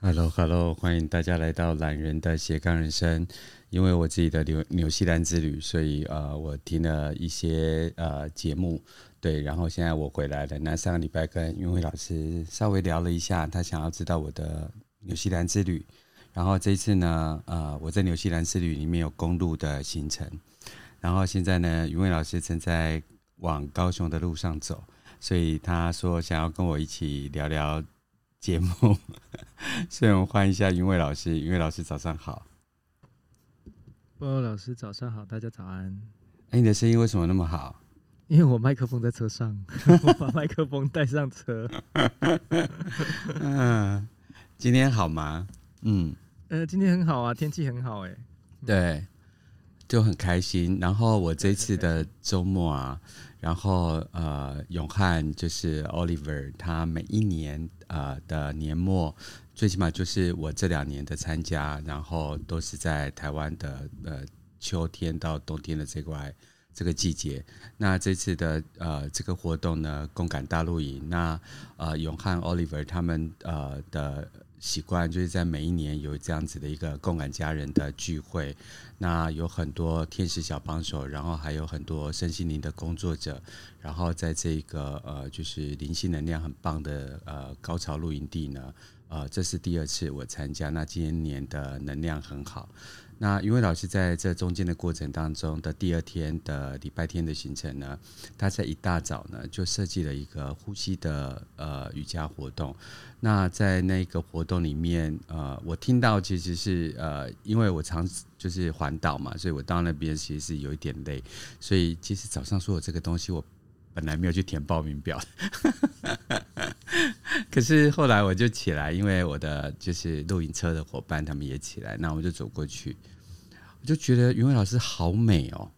Hello，Hello，欢迎大家来到懒人的斜杠人生。因为我自己的纽纽西兰之旅，所以呃，我听了一些呃节目，对，然后现在我回来了。那上个礼拜跟云慧老师稍微聊了一下，他想要知道我的纽西兰之旅。然后这次呢，呃，我在纽西兰之旅里面有公路的行程。然后现在呢，云慧老师正在往高雄的路上走，所以他说想要跟我一起聊聊。节目，所以我们欢迎一下云伟老师。云伟老师早上好，波波老师早上好，大家早安。哎、欸，你的声音为什么那么好？因为我麦克风在车上，我把麦克风带上车。嗯，今天好吗？嗯，呃，今天很好啊，天气很好哎、欸。对，就很开心。然后我这次的周末啊。然后呃，永汉就是 Oliver，他每一年呃的年末，最起码就是我这两年的参加，然后都是在台湾的呃秋天到冬天的这块这个季节。那这次的呃这个活动呢，共感大露营，那呃永汉 Oliver 他们呃的。习惯就是在每一年有这样子的一个共感家人的聚会，那有很多天使小帮手，然后还有很多身心灵的工作者，然后在这个呃就是灵性能量很棒的呃高潮露营地呢，呃这是第二次我参加，那今年的能量很好。那云慧老师在这中间的过程当中的第二天的礼拜天的行程呢，他在一大早呢就设计了一个呼吸的呃瑜伽活动。那在那个活动里面，呃，我听到其实是呃，因为我常就是环岛嘛，所以我到那边其实是有一点累，所以其实早上说的这个东西，我本来没有去填报名表。可是后来我就起来，因为我的就是露营车的伙伴他们也起来，那我就走过去，我就觉得云伟老师好美哦，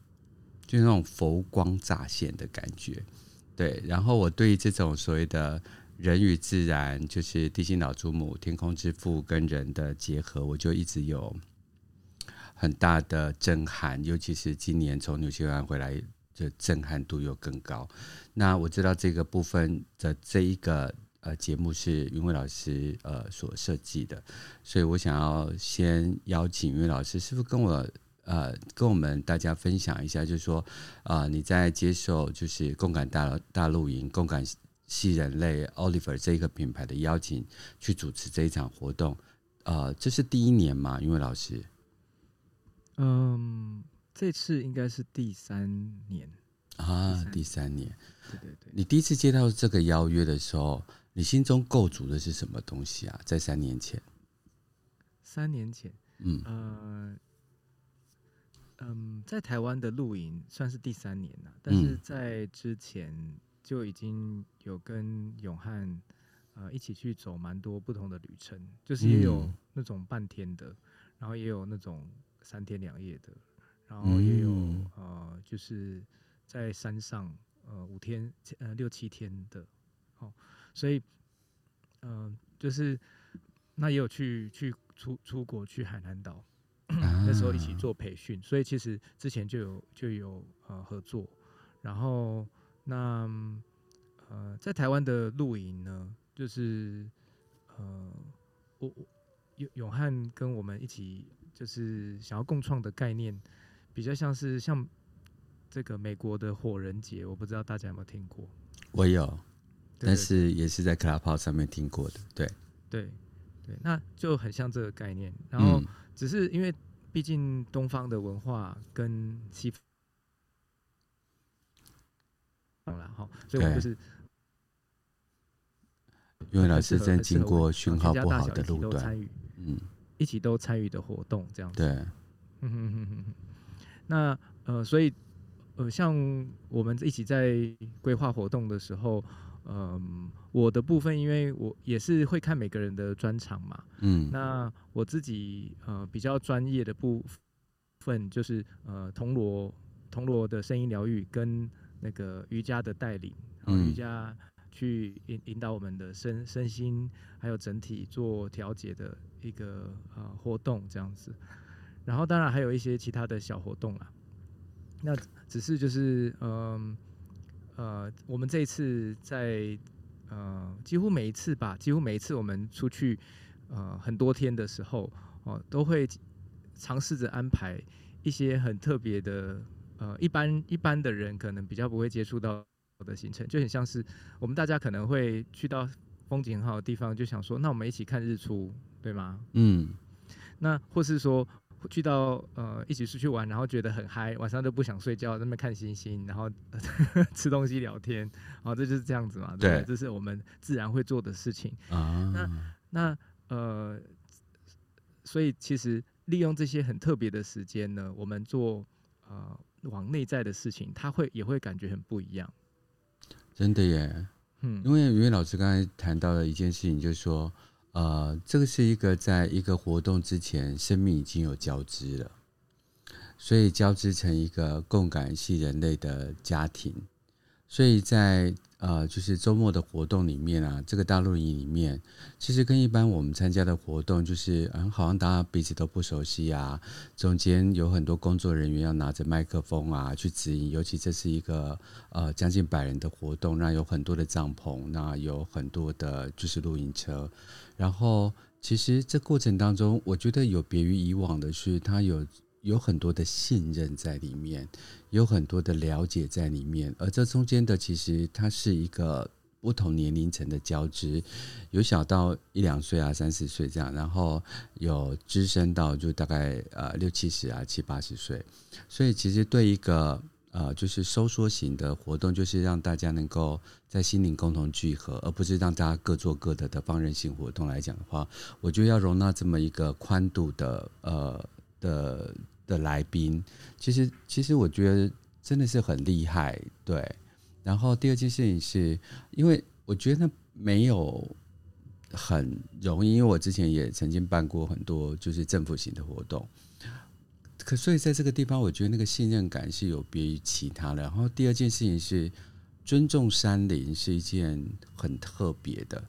就那种佛光乍现的感觉。对，然后我对这种所谓的人与自然，就是地心老祖母、天空之父跟人的结合，我就一直有很大的震撼，尤其是今年从纽西兰回来，就震撼度又更高。那我知道这个部分的这一个。呃，节目是云慧老师呃所设计的，所以我想要先邀请云慧老师，是不是跟我呃跟我们大家分享一下，就是说啊、呃，你在接受就是共感大大露营、共感系人类 Oliver 这个品牌的邀请，去主持这一场活动，呃，这是第一年吗？云慧老师？嗯，这次应该是第三年啊，第三年。对对对，你第一次接到这个邀约的时候。你心中构筑的是什么东西啊？在三年前，三年前，嗯呃嗯，在台湾的露营算是第三年了，但是在之前就已经有跟永汉呃一起去走蛮多不同的旅程，就是也有那种半天的，然后也有那种三天两夜的，然后也有呃就是在山上呃五天呃六七天的，哦。所以，嗯、呃，就是那也有去去出出国去海南岛，啊、那时候一起做培训，所以其实之前就有就有呃合作。然后那呃在台湾的露营呢，就是呃我永永汉跟我们一起就是想要共创的概念，比较像是像这个美国的火人节，我不知道大家有没有听过？我有。但是也是在 Clubhouse 上面听过的，对对对，那就很像这个概念。然后只是因为毕竟东方的文化跟西方了哈，所以我就是因为老师在经过讯号不好的路段，嗯，一起都参与的活动这样子。对，嗯哼哼哼。那呃，所以呃，像我们一起在规划活动的时候。嗯，我的部分，因为我也是会看每个人的专长嘛。嗯，那我自己呃比较专业的部分，就是呃铜锣铜锣的声音疗愈跟那个瑜伽的带领，然后瑜伽去引引导我们的身 身心还有整体做调节的一个呃活动这样子。然后当然还有一些其他的小活动啦。那只是就是嗯。呃呃，我们这一次在呃，几乎每一次吧，几乎每一次我们出去，呃很多天的时候，哦、呃，都会尝试着安排一些很特别的，呃，一般一般的人可能比较不会接触到的行程，就很像是我们大家可能会去到风景很好的地方，就想说，那我们一起看日出，对吗？嗯，那或是说。去到呃一起出去玩，然后觉得很嗨，晚上都不想睡觉，在那边看星星，然后 吃东西聊天，哦，这就是这样子嘛，对，对，这是我们自然会做的事情啊。那那呃，所以其实利用这些很特别的时间呢，我们做呃往内在的事情，他会也会感觉很不一样。真的耶，嗯，因为云伟老师刚才谈到了一件事情，就是说。呃，这个是一个在一个活动之前，生命已经有交织了，所以交织成一个共感系人类的家庭，所以在。呃，就是周末的活动里面啊，这个大露营里面，其实跟一般我们参加的活动，就是嗯，好像大家彼此都不熟悉啊，中间有很多工作人员要拿着麦克风啊去指引，尤其这是一个呃将近百人的活动，那有很多的帐篷，那有很多的就是露营车，然后其实这过程当中，我觉得有别于以往的是，它有。有很多的信任在里面，有很多的了解在里面，而这中间的其实它是一个不同年龄层的交织，有小到一两岁啊、三四岁这样，然后有资深到就大概呃六七十啊、七八十岁，所以其实对一个呃就是收缩型的活动，就是让大家能够在心灵共同聚合，而不是让大家各做各的的放任性活动来讲的话，我觉得要容纳这么一个宽度的呃。的的来宾，其实其实我觉得真的是很厉害，对。然后第二件事情是，因为我觉得没有很容易，因为我之前也曾经办过很多就是政府型的活动，可所以在这个地方，我觉得那个信任感是有别于其他的。然后第二件事情是，尊重山林是一件很特别的。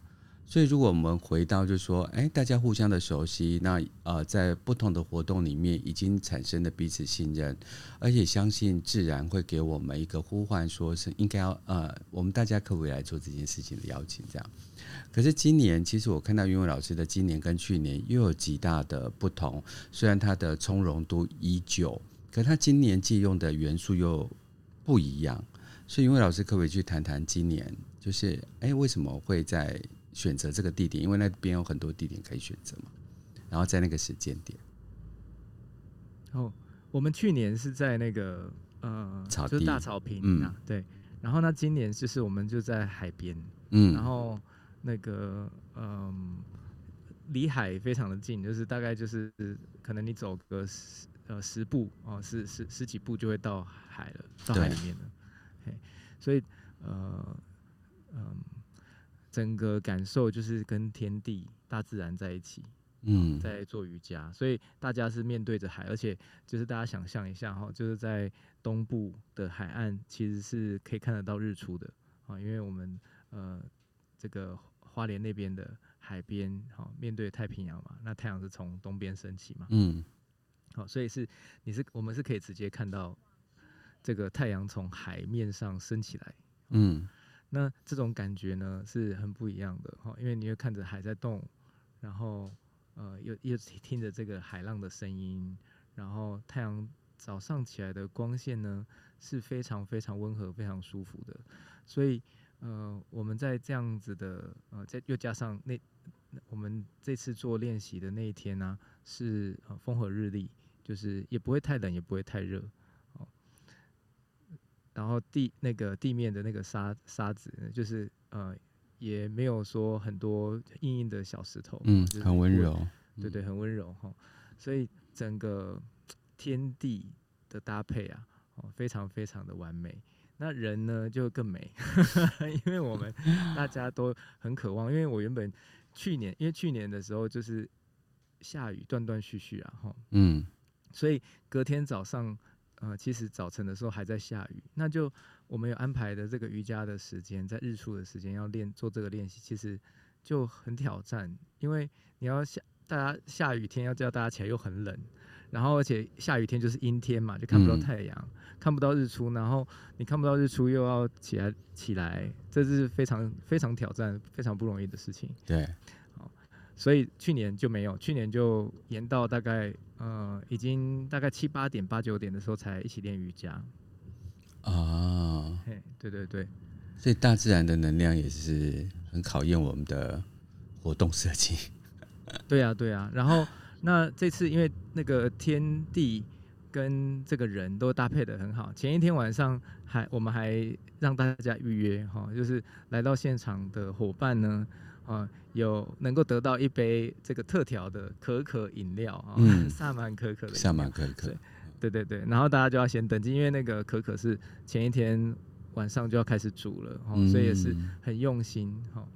所以，如果我们回到，就是说，哎，大家互相的熟悉，那呃，在不同的活动里面已经产生了彼此信任，而且相信自然会给我们一个呼唤，说是应该要呃，我们大家可不可以来做这件事情的邀请？这样。可是今年，其实我看到云伟老师的今年跟去年又有极大的不同，虽然他的从容度依旧，可他今年借用的元素又不一样。所以，云伟老师可不可以去谈谈今年，就是哎，为什么会在？选择这个地点，因为那边有很多地点可以选择嘛。然后在那个时间点，哦，我们去年是在那个呃，草地就是大草坪啊，嗯、对。然后那今年就是我们就在海边，嗯，然后那个嗯，离海非常的近，就是大概就是可能你走个十呃十步哦，十十十几步就会到海了，到海里面了。嘿所以呃嗯。整个感受就是跟天地、大自然在一起，嗯，在做瑜伽，所以大家是面对着海，而且就是大家想象一下哈，就是在东部的海岸，其实是可以看得到日出的。啊，因为我们呃这个花莲那边的海边，哈，面对太平洋嘛，那太阳是从东边升起嘛，嗯，好，所以是你是我们是可以直接看到这个太阳从海面上升起来，嗯。那这种感觉呢是很不一样的哈，因为你会看着海在动，然后呃又又听着这个海浪的声音，然后太阳早上起来的光线呢是非常非常温和、非常舒服的，所以呃我们在这样子的呃再又加上那我们这次做练习的那一天呢、是呃风和日丽，就是也不会太冷，也不会太热。然后地那个地面的那个沙沙子，就是呃也没有说很多硬硬的小石头，嗯，很温柔，对对，很温柔哈。所以整个天地的搭配啊，哦，非常非常的完美。那人呢就更美，因为我们 大家都很渴望。因为我原本去年，因为去年的时候就是下雨断断续续啊，哈，嗯，所以隔天早上。呃，其实早晨的时候还在下雨，那就我们有安排的这个瑜伽的时间，在日出的时间要练做这个练习，其实就很挑战，因为你要下大家下雨天要叫大家起来又很冷，然后而且下雨天就是阴天嘛，就看不到太阳，嗯、看不到日出，然后你看不到日出又要起来起来，这是非常非常挑战、非常不容易的事情。对，好，所以去年就没有，去年就延到大概呃，已经大概七八点、八九点的时候才一起练瑜伽。啊，嘿，对对对，所以大自然的能量也是很考验我们的活动设计。对啊，对啊。然后那这次因为那个天地跟这个人都搭配的很好，前一天晚上还我们还让大家预约哈，就是来到现场的伙伴呢，啊，有能够得到一杯这个特调的可可饮料啊，嗯，萨满可可的，萨满可可。对对对，然后大家就要先登记，因为那个可可是前一天晚上就要开始煮了，哦，所以也是很用心，哈、哦。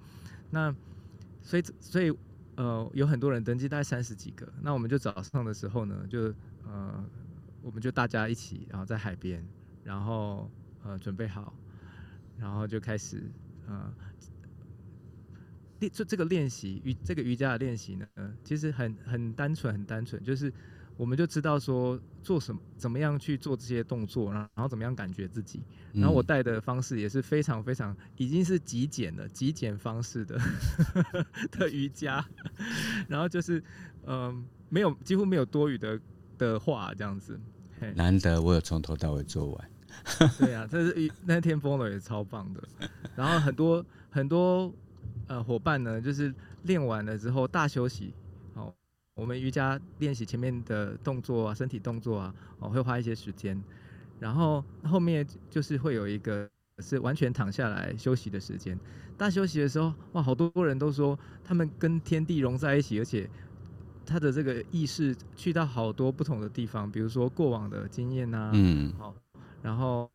那所以所以呃有很多人登记，大概三十几个。那我们就早上的时候呢，就呃我们就大家一起，然后在海边，然后呃准备好，然后就开始呃练这这个练习瑜这个瑜伽的练习呢，其实很很单纯，很单纯，就是。我们就知道说做什么，怎么样去做这些动作，然后怎么样感觉自己。然后我带的方式也是非常非常，已经是极简了，极简方式的 的瑜伽。然后就是，嗯、呃，没有几乎没有多余的的话这样子。难得我有从头到尾做完。对啊，这是那天风了也超棒的。然后很多很多呃伙伴呢，就是练完了之后大休息。我们瑜伽练习前面的动作啊，身体动作啊，哦，会花一些时间，然后后面就是会有一个是完全躺下来休息的时间。大休息的时候，哇，好多人都说他们跟天地融在一起，而且他的这个意识去到好多不同的地方，比如说过往的经验啊，嗯，好，然后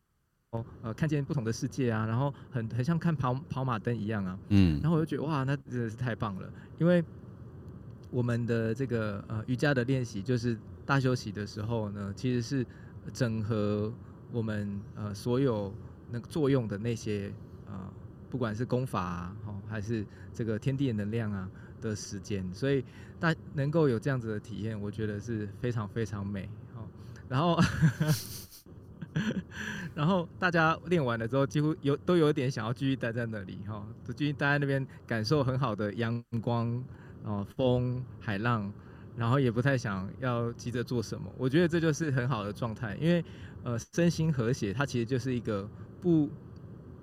呃看见不同的世界啊，然后很很像看跑跑马灯一样啊，嗯，然后我就觉得哇，那真的是太棒了，因为。我们的这个呃瑜伽的练习，就是大休息的时候呢，其实是整合我们呃所有那个作用的那些呃，不管是功法啊，还是这个天地的能量啊的时间，所以大能够有这样子的体验，我觉得是非常非常美。然后 然后大家练完了之后，几乎有都有点想要继续待在那里哈，就继续待在那边，感受很好的阳光。哦，风、海浪，然后也不太想要急着做什么。我觉得这就是很好的状态，因为呃，身心和谐，它其实就是一个不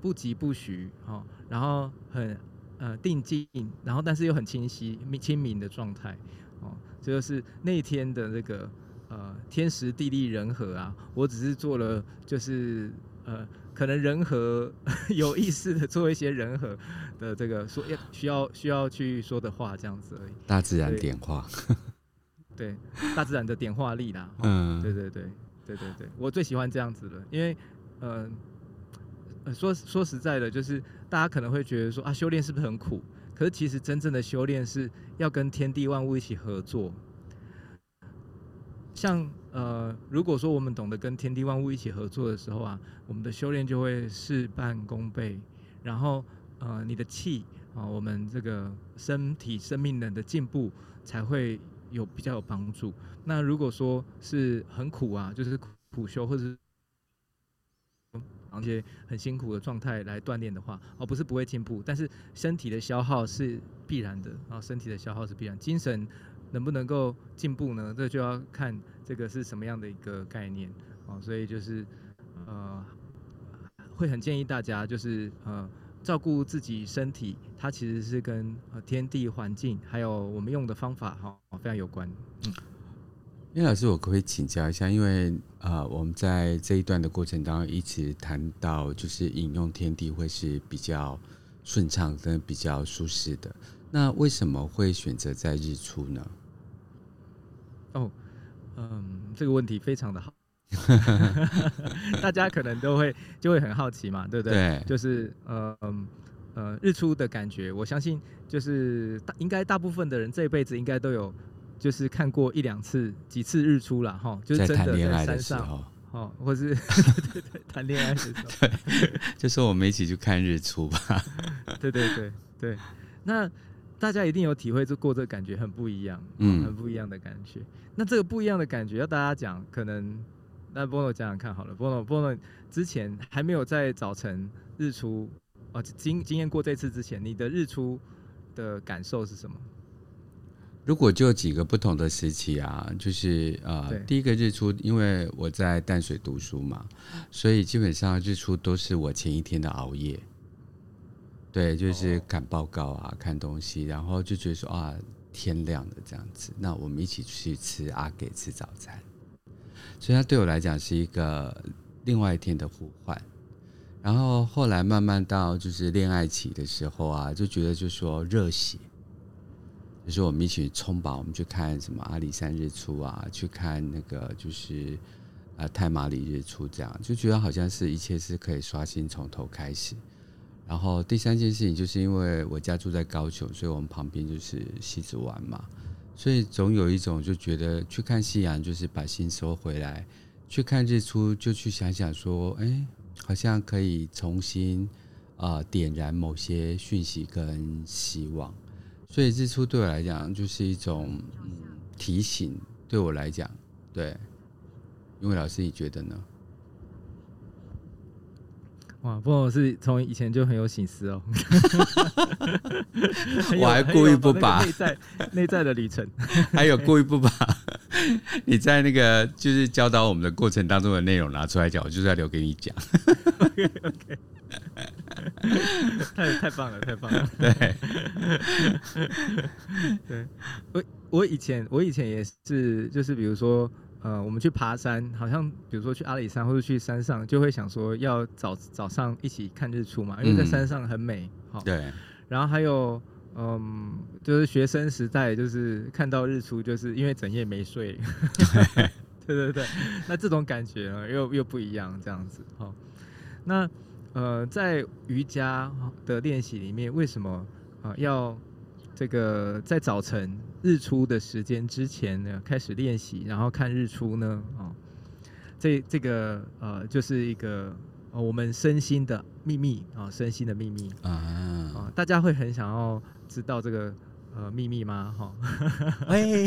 不急不徐，哦，然后很呃定静，然后但是又很清晰、清明的状态，哦，这就是那天的这个呃天时地利人和啊。我只是做了就是呃。可能人和 有意识的做一些人和的这个说要需要需要去说的话这样子而已。大自然点化，对，大自然的点化力啦。嗯，对对对对对对，我最喜欢这样子了，因为呃，说说实在的，就是大家可能会觉得说啊，修炼是不是很苦？可是其实真正的修炼是要跟天地万物一起合作，像。呃，如果说我们懂得跟天地万物一起合作的时候啊，我们的修炼就会事半功倍。然后，呃，你的气啊，我们这个身体生命能的进步才会有比较有帮助。那如果说是很苦啊，就是苦修或者是而且很辛苦的状态来锻炼的话，而，不是不会进步，但是身体的消耗是必然的啊，身体的消耗是必然，精神。能不能够进步呢？这就要看这个是什么样的一个概念哦。所以就是呃，会很建议大家就是呃，照顾自己身体，它其实是跟天地环境还有我们用的方法哈、非常有关。嗯，叶老师，我可不可以请教一下？因为啊、呃，我们在这一段的过程当中一直谈到，就是饮用天地会是比较顺畅跟比较舒适的。那为什么会选择在日出呢？哦，嗯，这个问题非常的好，大家可能都会就会很好奇嘛，对不对？对，就是呃呃日出的感觉，我相信就是大应该大部分的人这一辈子应该都有就是看过一两次几次日出了哈，就是真的在山上哦，或是 对对对谈恋爱的时候，对，就说我们一起去看日出吧，对对对对，那。大家一定有体会过这个感觉很不一样，嗯，很不一样的感觉。那这个不一样的感觉要大家讲，可能那波诺讲讲看好了。波诺波诺之前还没有在早晨日出哦，经经验过这次之前，你的日出的感受是什么？如果就几个不同的时期啊，就是呃，第一个日出，因为我在淡水读书嘛，所以基本上日出都是我前一天的熬夜。对，就是赶报告啊，看东西，然后就觉得说啊，天亮了这样子，那我们一起去吃阿给吃早餐。所以它对我来讲是一个另外一天的呼唤。然后后来慢慢到就是恋爱期的时候啊，就觉得就说热血。就是我们一起冲吧，我们去看什么阿里山日出啊，去看那个就是呃太马里日出，这样就觉得好像是一切是可以刷新从头开始。然后第三件事情就是因为我家住在高雄，所以我们旁边就是西子湾嘛，所以总有一种就觉得去看夕阳就是把心收回来，去看日出就去想想说，哎，好像可以重新啊、呃、点燃某些讯息跟希望。所以日出对我来讲就是一种嗯提醒，对我来讲，对，因为老师你觉得呢？哇，不过我是从以前就很有心思哦，我还故意不把内在内在的旅程，还有故意不把你在那个就是教导我们的过程当中的内容拿出来讲，我就是要留给你讲。OK OK。太太棒了，太棒了！对，对，我我以前我以前也是，就是比如说，呃，我们去爬山，好像比如说去阿里山或者去山上，就会想说要早早上一起看日出嘛，因为在山上很美。好、嗯，对。然后还有，嗯，就是学生时代，就是看到日出，就是因为整夜没睡。对，对对对，那这种感觉呢，又又不一样，这样子。好，那。呃，在瑜伽的练习里面，为什么啊、呃、要这个在早晨日出的时间之前呢开始练习，然后看日出呢？啊、哦，这这个呃就是一个、呃、我们身心的秘密啊、哦，身心的秘密啊！大家会很想要知道这个呃秘密吗？哈、哦，会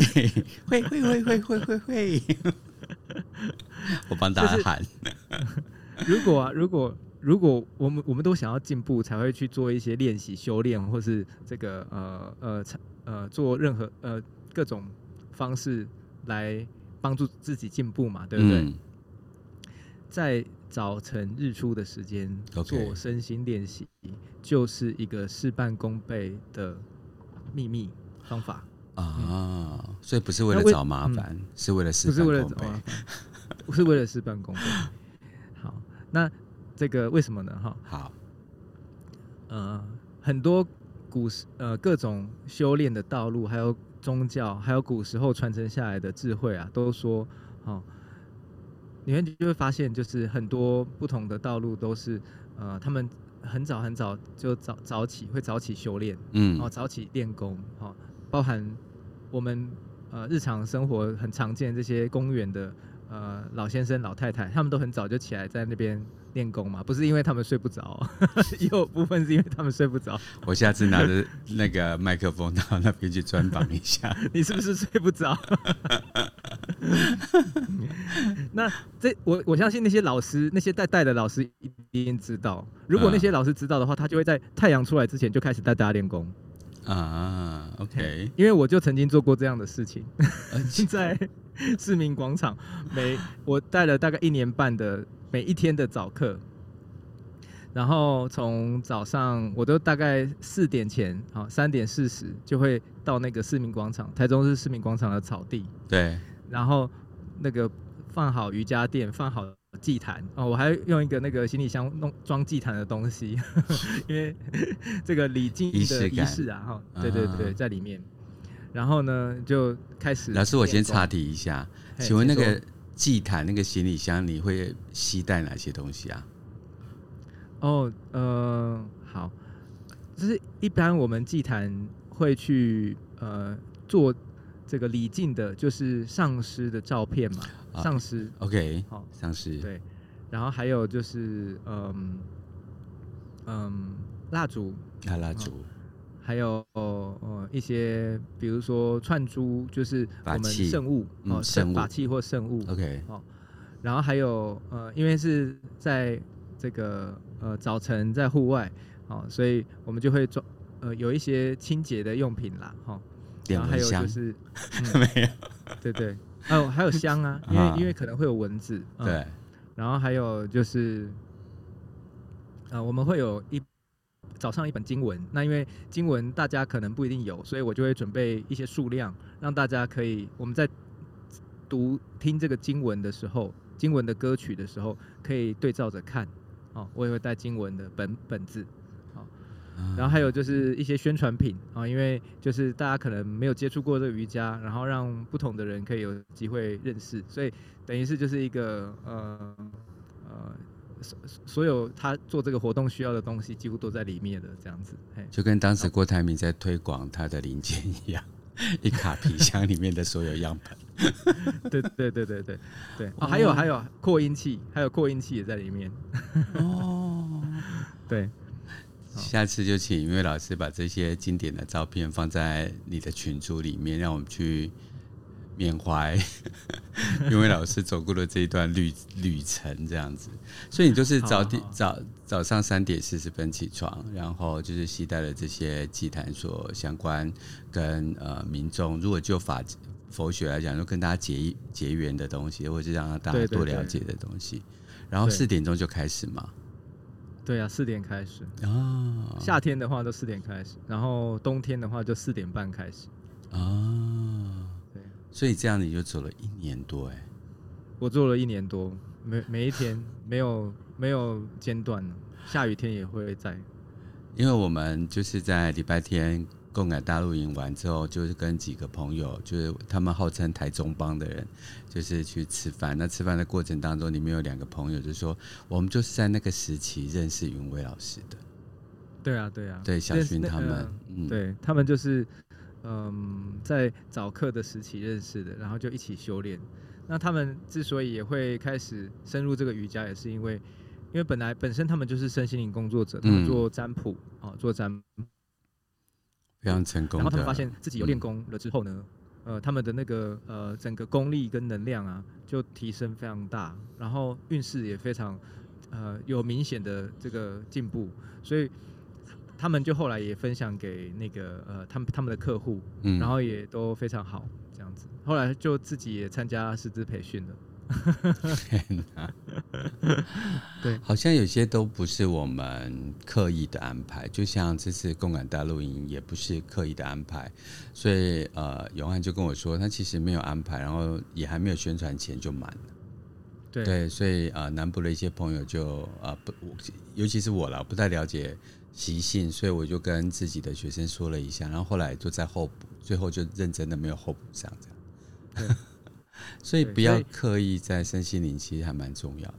会会会会会会会，我帮大家喊。就是、如果啊，如果。如果我们我们都想要进步，才会去做一些练习、修炼，或是这个呃呃呃做任何呃各种方式来帮助自己进步嘛，对不对？嗯、在早晨日出的时间做身心练习.就是一个事半功倍的秘密方法啊！嗯、所以不是为了找麻烦，嗯、是为了事半功倍，不是为了事半功倍。好，那。这个为什么呢？哈，好，呃，很多古时呃各种修炼的道路，还有宗教，还有古时候传承下来的智慧啊，都说，哦，你们就会发现，就是很多不同的道路都是，呃，他们很早很早就早早起，会早起修炼，嗯，哦，早起练功，哦，包含我们呃日常生活很常见这些公园的呃老先生老太太，他们都很早就起来在那边。练功嘛，不是因为他们睡不着，也有部分是因为他们睡不着。我下次拿着那个麦克风到那边去专访一下，你是不是睡不着？那这我我相信那些老师，那些带带的老师一定知道。如果那些老师知道的话，他就会在太阳出来之前就开始带大家练功啊。OK，因为我就曾经做过这样的事情，在市民广场，每我带了大概一年半的。每一天的早课，然后从早上我都大概四点前，好三点四十就会到那个市民广场，台中市市民广场的草地。对。然后那个放好瑜伽垫，放好祭坛哦，我还用一个那个行李箱弄装祭坛的东西，因为这个礼敬的仪式啊，哈，对对对，在里面。然后呢，就开始。老师，我先插题一下，请问那个。祭坛那个行李箱，你会携带哪些东西啊？哦，呃，好，就是一般我们祭坛会去呃做这个礼敬的，就是上师的照片嘛，啊、上师，OK，好，上师，对，然后还有就是嗯嗯蜡烛，啊蜡烛。还有呃一些，比如说串珠，就是我们圣物哦，圣法器或圣物。OK，哦，然后还有呃，因为是在这个呃早晨在户外，哦，所以我们就会装呃有一些清洁的用品啦，哈、哦，点蚊香就是、嗯、没有，对对，还有还有香啊，因为、啊、因为可能会有蚊子，嗯、对，然后还有就是，呃，我们会有一早上一本经文，那因为经文大家可能不一定有，所以我就会准备一些数量，让大家可以我们在读听这个经文的时候，经文的歌曲的时候，可以对照着看，哦，我也会带经文的本本子。然后还有就是一些宣传品啊，因为就是大家可能没有接触过这个瑜伽，然后让不同的人可以有机会认识，所以等于是就是一个呃呃所所有他做这个活动需要的东西几乎都在里面的这样子，就跟当时郭台铭在推广他的零件一样，一卡皮箱里面的所有样本。对对对对对对，哦，还有还有扩音器，还有扩音器也在里面。哦，对。下次就请音乐老师把这些经典的照片放在你的群组里面，让我们去缅怀因为老师走过了这一段旅旅程，这样子。所以你就是早点早早上三点四十分起床，然后就是携带了这些祭坛所相关跟呃民众，如果就法佛学来讲，就跟大家结结缘的东西，或者是让大家多了解的东西。然后四点钟就开始嘛。对啊，四点开始啊。夏天的话就四点开始，然后冬天的话就四点半开始。啊，对，所以这样你就走了一年多哎。我做了一年多，每每一天 没有没有间断，下雨天也会在。因为我们就是在礼拜天。共感大陆营完之后，就是跟几个朋友，就是他们号称台中帮的人，就是去吃饭。那吃饭的过程当中，里面有两个朋友就说，我们就是在那个时期认识云伟老师的。对啊，对啊，对小薰他们，呃嗯、对他们就是嗯，在早课的时期认识的，然后就一起修炼。那他们之所以也会开始深入这个瑜伽，也是因为，因为本来本身他们就是身心灵工作者，他们做占卜啊、嗯，做占。非常成功。然后他们发现自己有练功了之后呢，嗯、呃，他们的那个呃整个功力跟能量啊，就提升非常大，然后运势也非常呃有明显的这个进步，所以他们就后来也分享给那个呃他们他们的客户，嗯，然后也都非常好这样子，后来就自己也参加师资培训了。天哪，对，好像有些都不是我们刻意的安排，就像这次共感大露营也不是刻意的安排，所以呃，永汉就跟我说，他其实没有安排，然后也还没有宣传前就满了。对，对，所以呃，南部的一些朋友就呃不，尤其是我了，不太了解习性，所以我就跟自己的学生说了一下，然后后来就在候补，最后就认真的没有候补上这样。所以不要刻意在身心灵，其实还蛮重要的。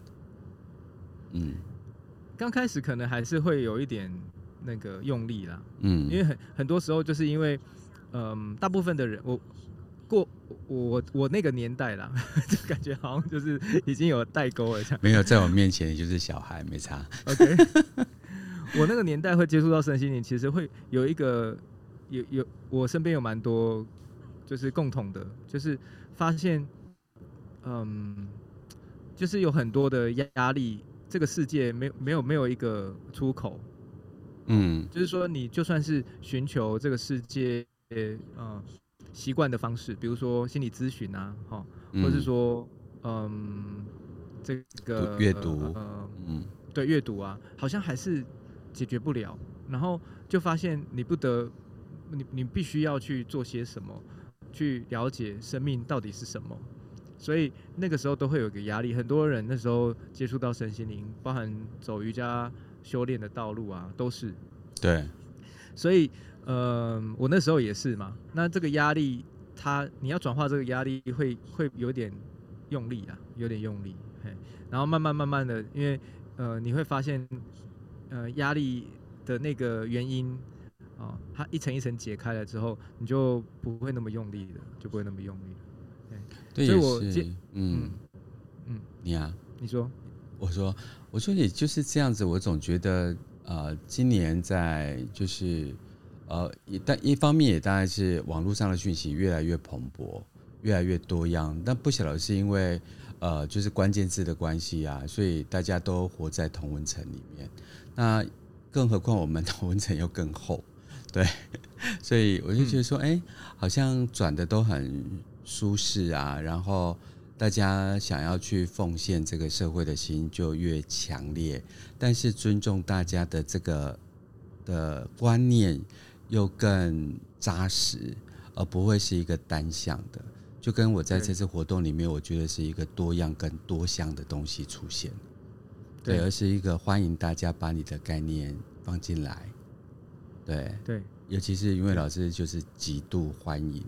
嗯，刚开始可能还是会有一点那个用力啦。嗯，因为很很多时候就是因为，嗯，大部分的人，我过我我那个年代啦，就感觉好像就是已经有代沟了。没有在我面前，你就是小孩，没差。OK，我那个年代会接触到身心灵，其实会有一个有有我身边有蛮多就是共同的，就是发现。嗯，就是有很多的压力，这个世界没有没有没有一个出口。嗯，就是说，你就算是寻求这个世界，嗯，习惯的方式，比如说心理咨询啊，哈，或是说，嗯，这个阅读，呃，嗯，对，阅读啊，好像还是解决不了。然后就发现你不得，你你必须要去做些什么，去了解生命到底是什么。所以那个时候都会有个压力，很多人那时候接触到身心灵，包含走瑜伽修炼的道路啊，都是。对。所以，呃，我那时候也是嘛。那这个压力，它你要转化这个压力会，会会有点用力啊，有点用力。嘿，然后慢慢慢慢的，因为呃，你会发现，呃，压力的那个原因啊，它一层一层解开了之后，你就不会那么用力了，就不会那么用力了。对，所以我嗯嗯，你啊，你说，我说，我说，也就是这样子。我总觉得，呃，今年在就是，呃，一但一方面也当然是网络上的讯息越来越蓬勃，越来越多样。但不晓得是因为，呃，就是关键字的关系啊，所以大家都活在同文层里面。那更何况我们的温层又更厚。对，所以我就觉得说，哎、嗯，好像转的都很舒适啊，然后大家想要去奉献这个社会的心就越强烈，但是尊重大家的这个的观念又更扎实，而不会是一个单向的。就跟我在这次活动里面，我觉得是一个多样跟多项的东西出现，对，而是一个欢迎大家把你的概念放进来，对。对，尤其是因为老师就是极度欢迎，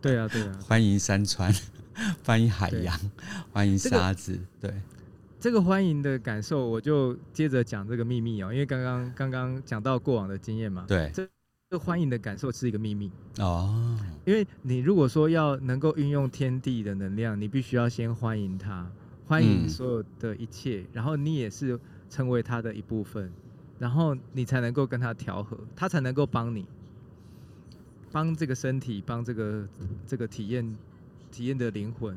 对啊对啊，欢迎山川，欢迎海洋，欢迎沙子，对，这个欢迎的感受，我就接着讲这个秘密哦，因为刚刚刚刚讲到过往的经验嘛，对。这欢迎的感受是一个秘密。哦，因为你如果说要能够运用天地的能量，你必须要先欢迎它，欢迎所有的一切，嗯、然后你也是成为他的一部分，然后你才能够跟他调和，他才能够帮你，帮这个身体，帮这个这个体验体验的灵魂。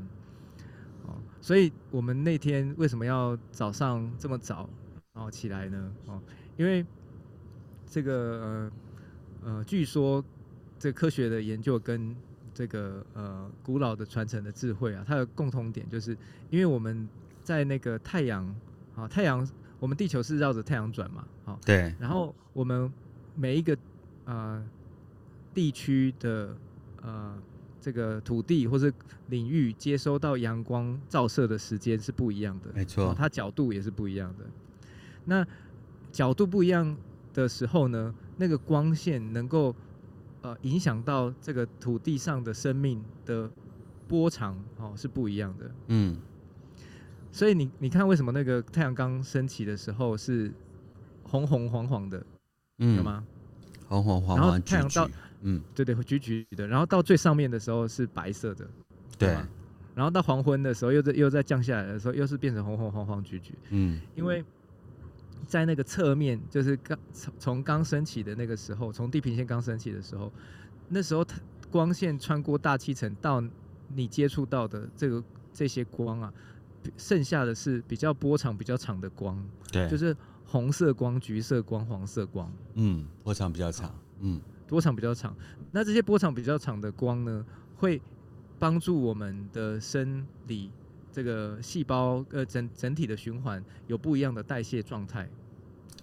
哦，所以我们那天为什么要早上这么早然后起来呢？哦，因为这个呃。呃，据说这科学的研究跟这个呃古老的传承的智慧啊，它的共同点，就是因为我们在那个太阳啊，太阳我们地球是绕着太阳转嘛，好，对。然后我们每一个呃地区的呃这个土地或是领域接收到阳光照射的时间是不一样的，没错，它角度也是不一样的。那角度不一样的时候呢，那个光线能够呃影响到这个土地上的生命的波长哦是不一样的，嗯，所以你你看为什么那个太阳刚升起的时候是红红黄黄的，嗯，有吗？红红黄黄，然后太阳到嗯对对橘橘的，然后到最上面的时候是白色的，对，然后到黄昏的时候又在又在降下来的时候又是变成红红黄黄橘橘，嗯，因为。在那个侧面，就是刚从从刚升起的那个时候，从地平线刚升起的时候，那时候它光线穿过大气层到你接触到的这个这些光啊，剩下的是比较波长比较长的光，对，就是红色光、橘色光、黄色光，嗯，波长比较长，嗯，波长比较长。那这些波长比较长的光呢，会帮助我们的生理。这个细胞呃整整体的循环有不一样的代谢状态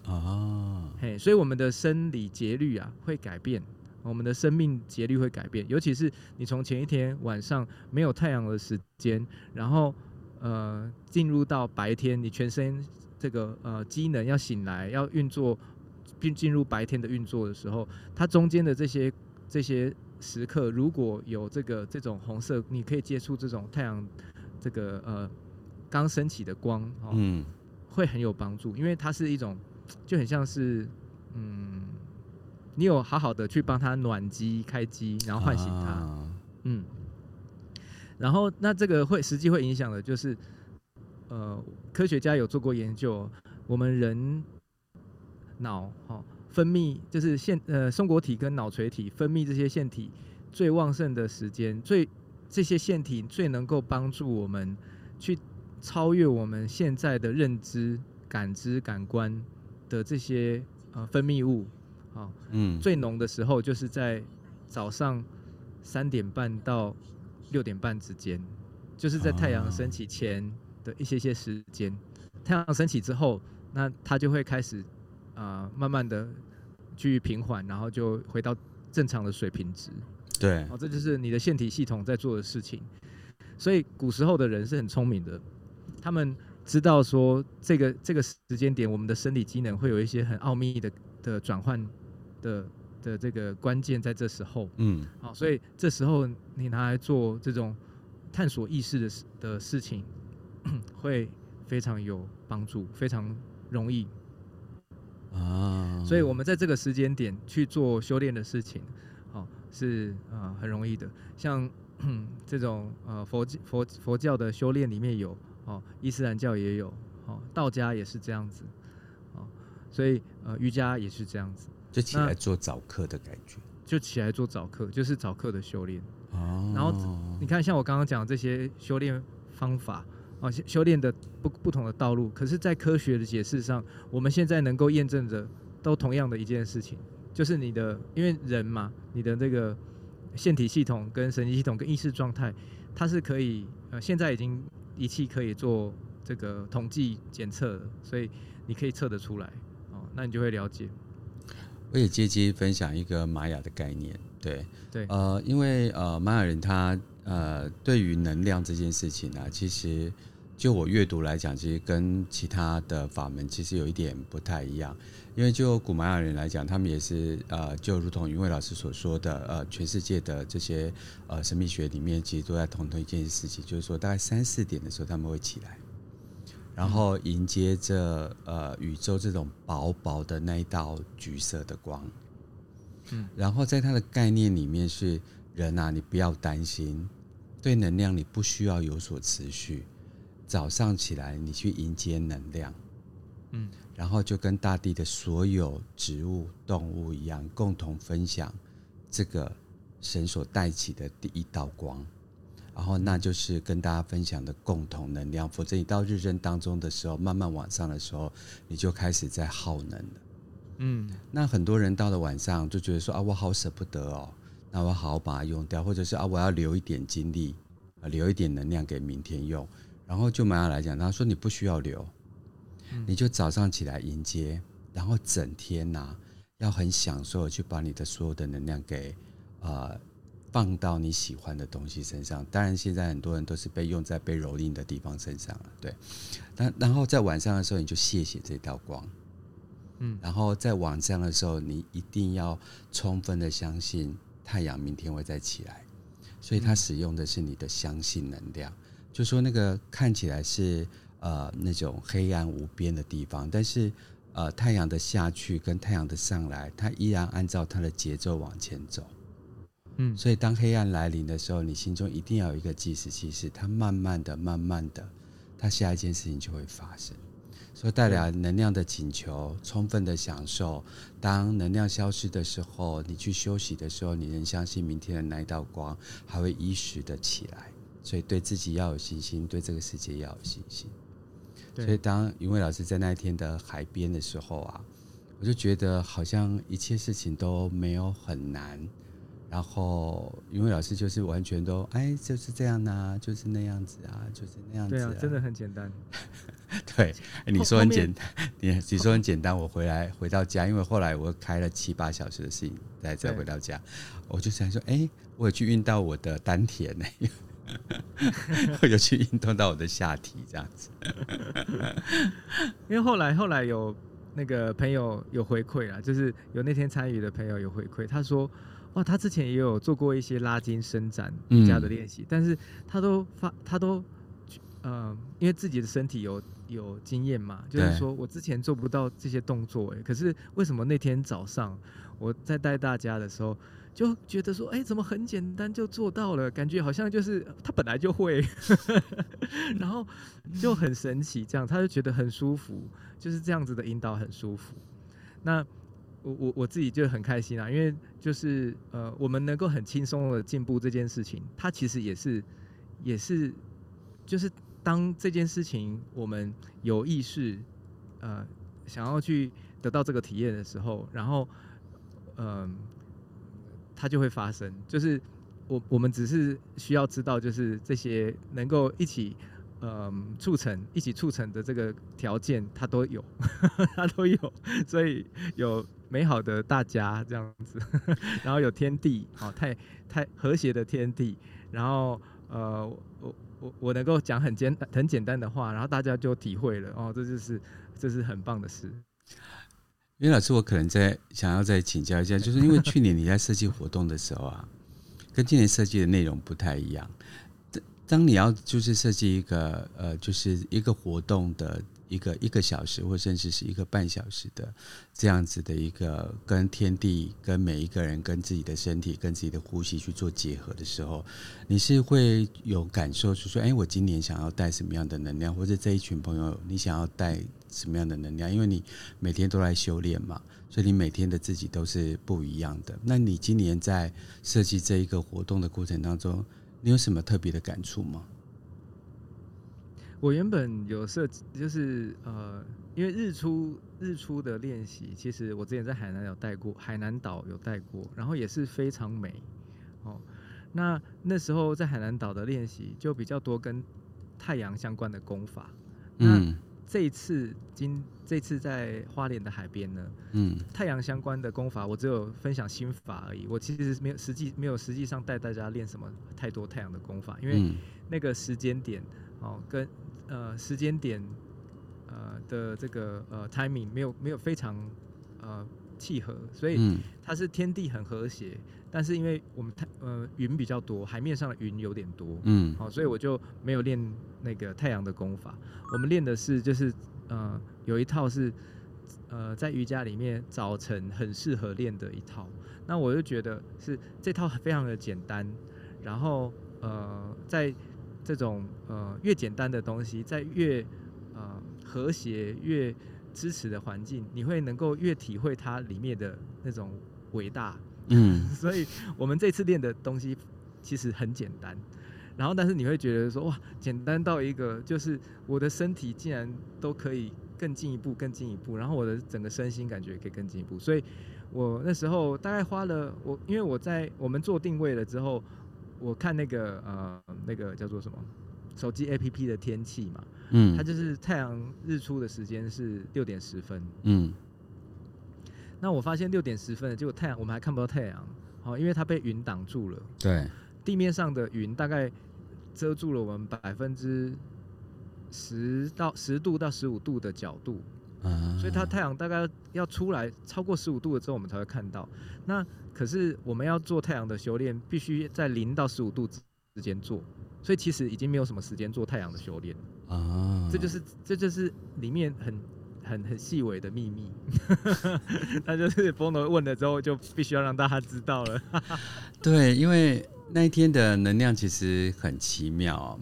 啊，嘿，所以我们的生理节律啊会改变，我们的生命节律会改变，尤其是你从前一天晚上没有太阳的时间，然后呃进入到白天，你全身这个呃机能要醒来要运作，并进入白天的运作的时候，它中间的这些这些时刻如果有这个这种红色，你可以接触这种太阳。这个呃，刚升起的光，哦，嗯，会很有帮助，因为它是一种，就很像是，嗯，你有好好的去帮它暖机、开机，然后唤醒它，啊、嗯，然后那这个会实际会影响的，就是，呃，科学家有做过研究，我们人脑哈分泌就是腺呃松果体跟脑垂体分泌这些腺体最旺盛的时间最。这些腺体最能够帮助我们去超越我们现在的认知、感知、感官的这些呃分泌物，啊，嗯，最浓的时候就是在早上三点半到六点半之间，就是在太阳升起前的一些些时间。太阳升起之后，那它就会开始啊、呃，慢慢的去平缓，然后就回到正常的水平值。对，哦，这就是你的腺体系统在做的事情。所以古时候的人是很聪明的，他们知道说这个这个时间点，我们的生理机能会有一些很奥秘的的转换的的这个关键在这时候。嗯，好，所以这时候你拿来做这种探索意识的事的事情，会非常有帮助，非常容易啊。所以我们在这个时间点去做修炼的事情。是啊、呃，很容易的。像 这种呃佛佛佛教的修炼里面有哦，伊斯兰教也有哦，道家也是这样子哦，所以呃瑜伽也是这样子，就起来做早课的感觉，就起来做早课，就是早课的修炼哦。然后你看，像我刚刚讲的这些修炼方法啊，修炼的不不同的道路，可是，在科学的解释上，我们现在能够验证的都同样的一件事情，就是你的，因为人嘛，你的这个腺体系统跟神经系统跟意识状态，它是可以呃，现在已经仪器可以做这个统计检测了，所以你可以测得出来哦，那你就会了解。我也借机分享一个玛雅的概念，对对，呃，因为呃玛雅人他呃对于能量这件事情呢、啊，其实就我阅读来讲，其实跟其他的法门其实有一点不太一样。因为就古玛雅人来讲，他们也是呃，就如同云伟老师所说的，呃，全世界的这些呃神秘学里面，其实都在同同一件事情，就是说大概三四点的时候他们会起来，然后迎接着呃宇宙这种薄薄的那一道橘色的光，嗯，然后在他的概念里面是人啊，你不要担心，对能量你不需要有所持续，早上起来你去迎接能量，嗯。然后就跟大地的所有植物、动物一样，共同分享这个神所带起的第一道光。然后那就是跟大家分享的共同能量。否则你到日正当中的时候，慢慢往上的时候，你就开始在耗能了。嗯，那很多人到了晚上就觉得说啊，我好舍不得哦，那我好好把它用掉，或者是啊，我要留一点精力，留一点能量给明天用。然后就玛雅来讲，他说你不需要留。你就早上起来迎接，然后整天呐、啊，要很享受的去把你的所有的能量给呃放到你喜欢的东西身上。当然，现在很多人都是被用在被蹂躏的地方身上了，对。但然后在晚上的时候，你就谢谢这道光，嗯。然后在晚上的时候，你一定要充分的相信太阳明天会再起来，所以它使用的是你的相信能量，就说那个看起来是。呃，那种黑暗无边的地方，但是，呃，太阳的下去跟太阳的上来，它依然按照它的节奏往前走。嗯，所以当黑暗来临的时候，你心中一定要有一个计时器，是它慢慢的、慢慢的，它下一件事情就会发生。所以带来能量的请求，充分的享受。当能量消失的时候，你去休息的时候，你能相信明天的那一道光还会依时的起来。所以对自己要有信心，对这个世界要有信心。所以，当云伟老师在那一天的海边的时候啊，我就觉得好像一切事情都没有很难。然后，云伟老师就是完全都哎，就是这样啊，就是那样子啊，就是那样子啊。对啊，真的很简单。对，你说很简单，你你说很简单。我回来回到家，因为后来我开了七八小时的事情，再再回到家，我就想说，哎，我有去运到我的丹田呢。我就去运动到我的下体这样子，因为后来后来有那个朋友有回馈啊，就是有那天参与的朋友有回馈，他说哇，他之前也有做过一些拉筋伸展瑜伽的练习，嗯、但是他都发他都呃，因为自己的身体有有经验嘛，就是说我之前做不到这些动作哎，可是为什么那天早上我在带大家的时候。就觉得说，哎、欸，怎么很简单就做到了？感觉好像就是他本来就会，然后就很神奇，这样他就觉得很舒服，就是这样子的引导很舒服。那我我我自己就很开心啊，因为就是呃，我们能够很轻松的进步这件事情，它其实也是也是就是当这件事情我们有意识呃想要去得到这个体验的时候，然后嗯。它就会发生，就是我我们只是需要知道，就是这些能够一起，嗯、促成一起促成的这个条件，它都有，它都有，所以有美好的大家这样子，然后有天地，好太太和谐的天地，然后呃，我我我能够讲很简很简单的话，然后大家就体会了，哦，这就是这是很棒的事。因为老师，我可能在想要再请教一下，就是因为去年你在设计活动的时候啊，跟今年设计的内容不太一样。当你要就是设计一个呃，就是一个活动的。一个一个小时，或甚至是一个半小时的这样子的一个跟天地、跟每一个人、跟自己的身体、跟自己的呼吸去做结合的时候，你是会有感受，就说：“哎，我今年想要带什么样的能量，或者这一群朋友你想要带什么样的能量？”因为你每天都来修炼嘛，所以你每天的自己都是不一样的。那你今年在设计这一个活动的过程当中，你有什么特别的感触吗？我原本有设计，就是呃，因为日出日出的练习，其实我之前在海南有带过，海南岛有带过，然后也是非常美。哦，那那时候在海南岛的练习就比较多跟太阳相关的功法。那。这一次今这次在花莲的海边呢，嗯，太阳相关的功法，我只有分享心法而已。我其实没有实际没有实际上带大家练什么太多太阳的功法，因为那个时间点哦，跟呃时间点呃的这个呃 timing 没有没有非常呃契合，所以它是天地很和谐。但是因为我们太呃云比较多，海面上的云有点多，嗯，好，所以我就没有练那个太阳的功法。我们练的是就是呃有一套是呃在瑜伽里面早晨很适合练的一套。那我就觉得是这套非常的简单，然后呃在这种呃越简单的东西，在越呃和谐越支持的环境，你会能够越体会它里面的那种伟大。嗯，所以我们这次练的东西其实很简单，然后但是你会觉得说哇，简单到一个就是我的身体竟然都可以更进一步、更进一步，然后我的整个身心感觉可以更进一步。所以我那时候大概花了我，因为我在我们做定位了之后，我看那个呃那个叫做什么手机 APP 的天气嘛，嗯，它就是太阳日出的时间是六点十分，嗯。那我发现六点十分了，结果太阳我们还看不到太阳，好，因为它被云挡住了。对，地面上的云大概遮住了我们百分之十到十度到十五度的角度，嗯，所以它太阳大概要出来超过十五度了之后，我们才会看到。那可是我们要做太阳的修炼，必须在零到十五度之间做，所以其实已经没有什么时间做太阳的修炼啊。这就是这就是里面很。很很细微的秘密，那就是风头问了之后，就必须要让大家知道了。对，因为那一天的能量其实很奇妙。